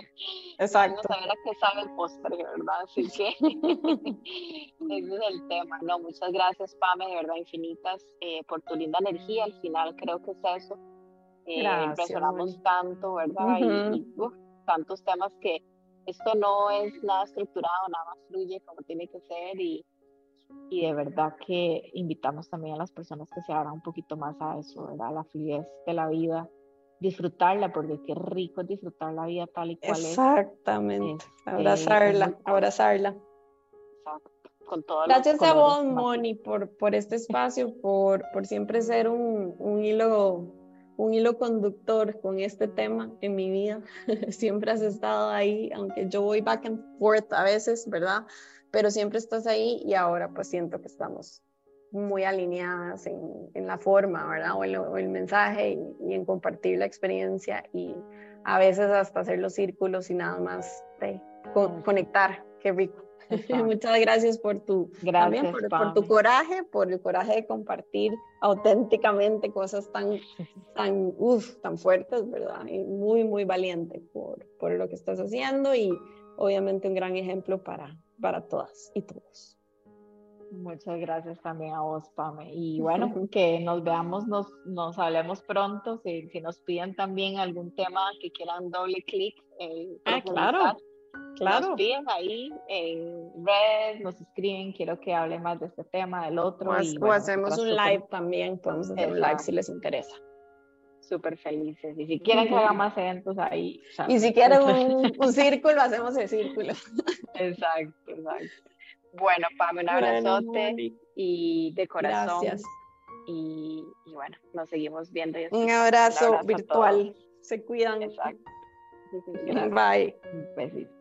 Exacto. saber a qué sabe el postre, ¿verdad? Así que ese es el tema. No, muchas gracias, Pame, de verdad, infinitas, eh, por tu linda energía. Al final creo que es eso. Eh, impresionamos tanto, ¿verdad? Y, tantos temas que esto no es nada estructurado, nada más fluye como tiene que ser y, y de verdad que invitamos también a las personas que se abran un poquito más a eso, ¿verdad? La fluidez de la vida, disfrutarla, porque qué rico disfrutar la vida tal y cual es. Exactamente, abrazarla, abrazarla. Exacto. Con Gracias a vos, Moni, por, por este espacio, por, por siempre ser un, un hilo un hilo conductor con este tema en mi vida. siempre has estado ahí, aunque yo voy back and forth a veces, ¿verdad? Pero siempre estás ahí y ahora pues siento que estamos muy alineadas en, en la forma, ¿verdad? O, el mensaje y, en compartir la experiencia y a veces hasta hacer los círculos y nada más de conectar. Qué rico. Muchas gracias por tu, gracias, por, tu coraje, por el coraje de compartir auténticamente cosas tan, tan, uf, tan fuertes, ¿verdad? Y muy, muy valiente por, por lo que estás haciendo y obviamente un gran ejemplo para, para todas y todos. Muchas gracias también a vos, Pame. Y bueno, que nos veamos, nos, nos hablemos pronto. Si, si nos piden también algún tema que quieran doble clic. Eh, ah, claro. Claro. Nos piden ahí en red, nos escriben, quiero que hable más de este tema, del otro. O, hacemos un live también, podemos hacer un live si les interesa. Súper felices. Y si quieren que haga más eventos ahí. Y si quieren un, círculo, hacemos el círculo. Exacto, exacto. Bueno, Pame, un abrazote y de corazón. Gracias. Y, bueno, nos seguimos viendo. un abrazo, virtual. Se cuidan. Exacto. Bye. Un besito.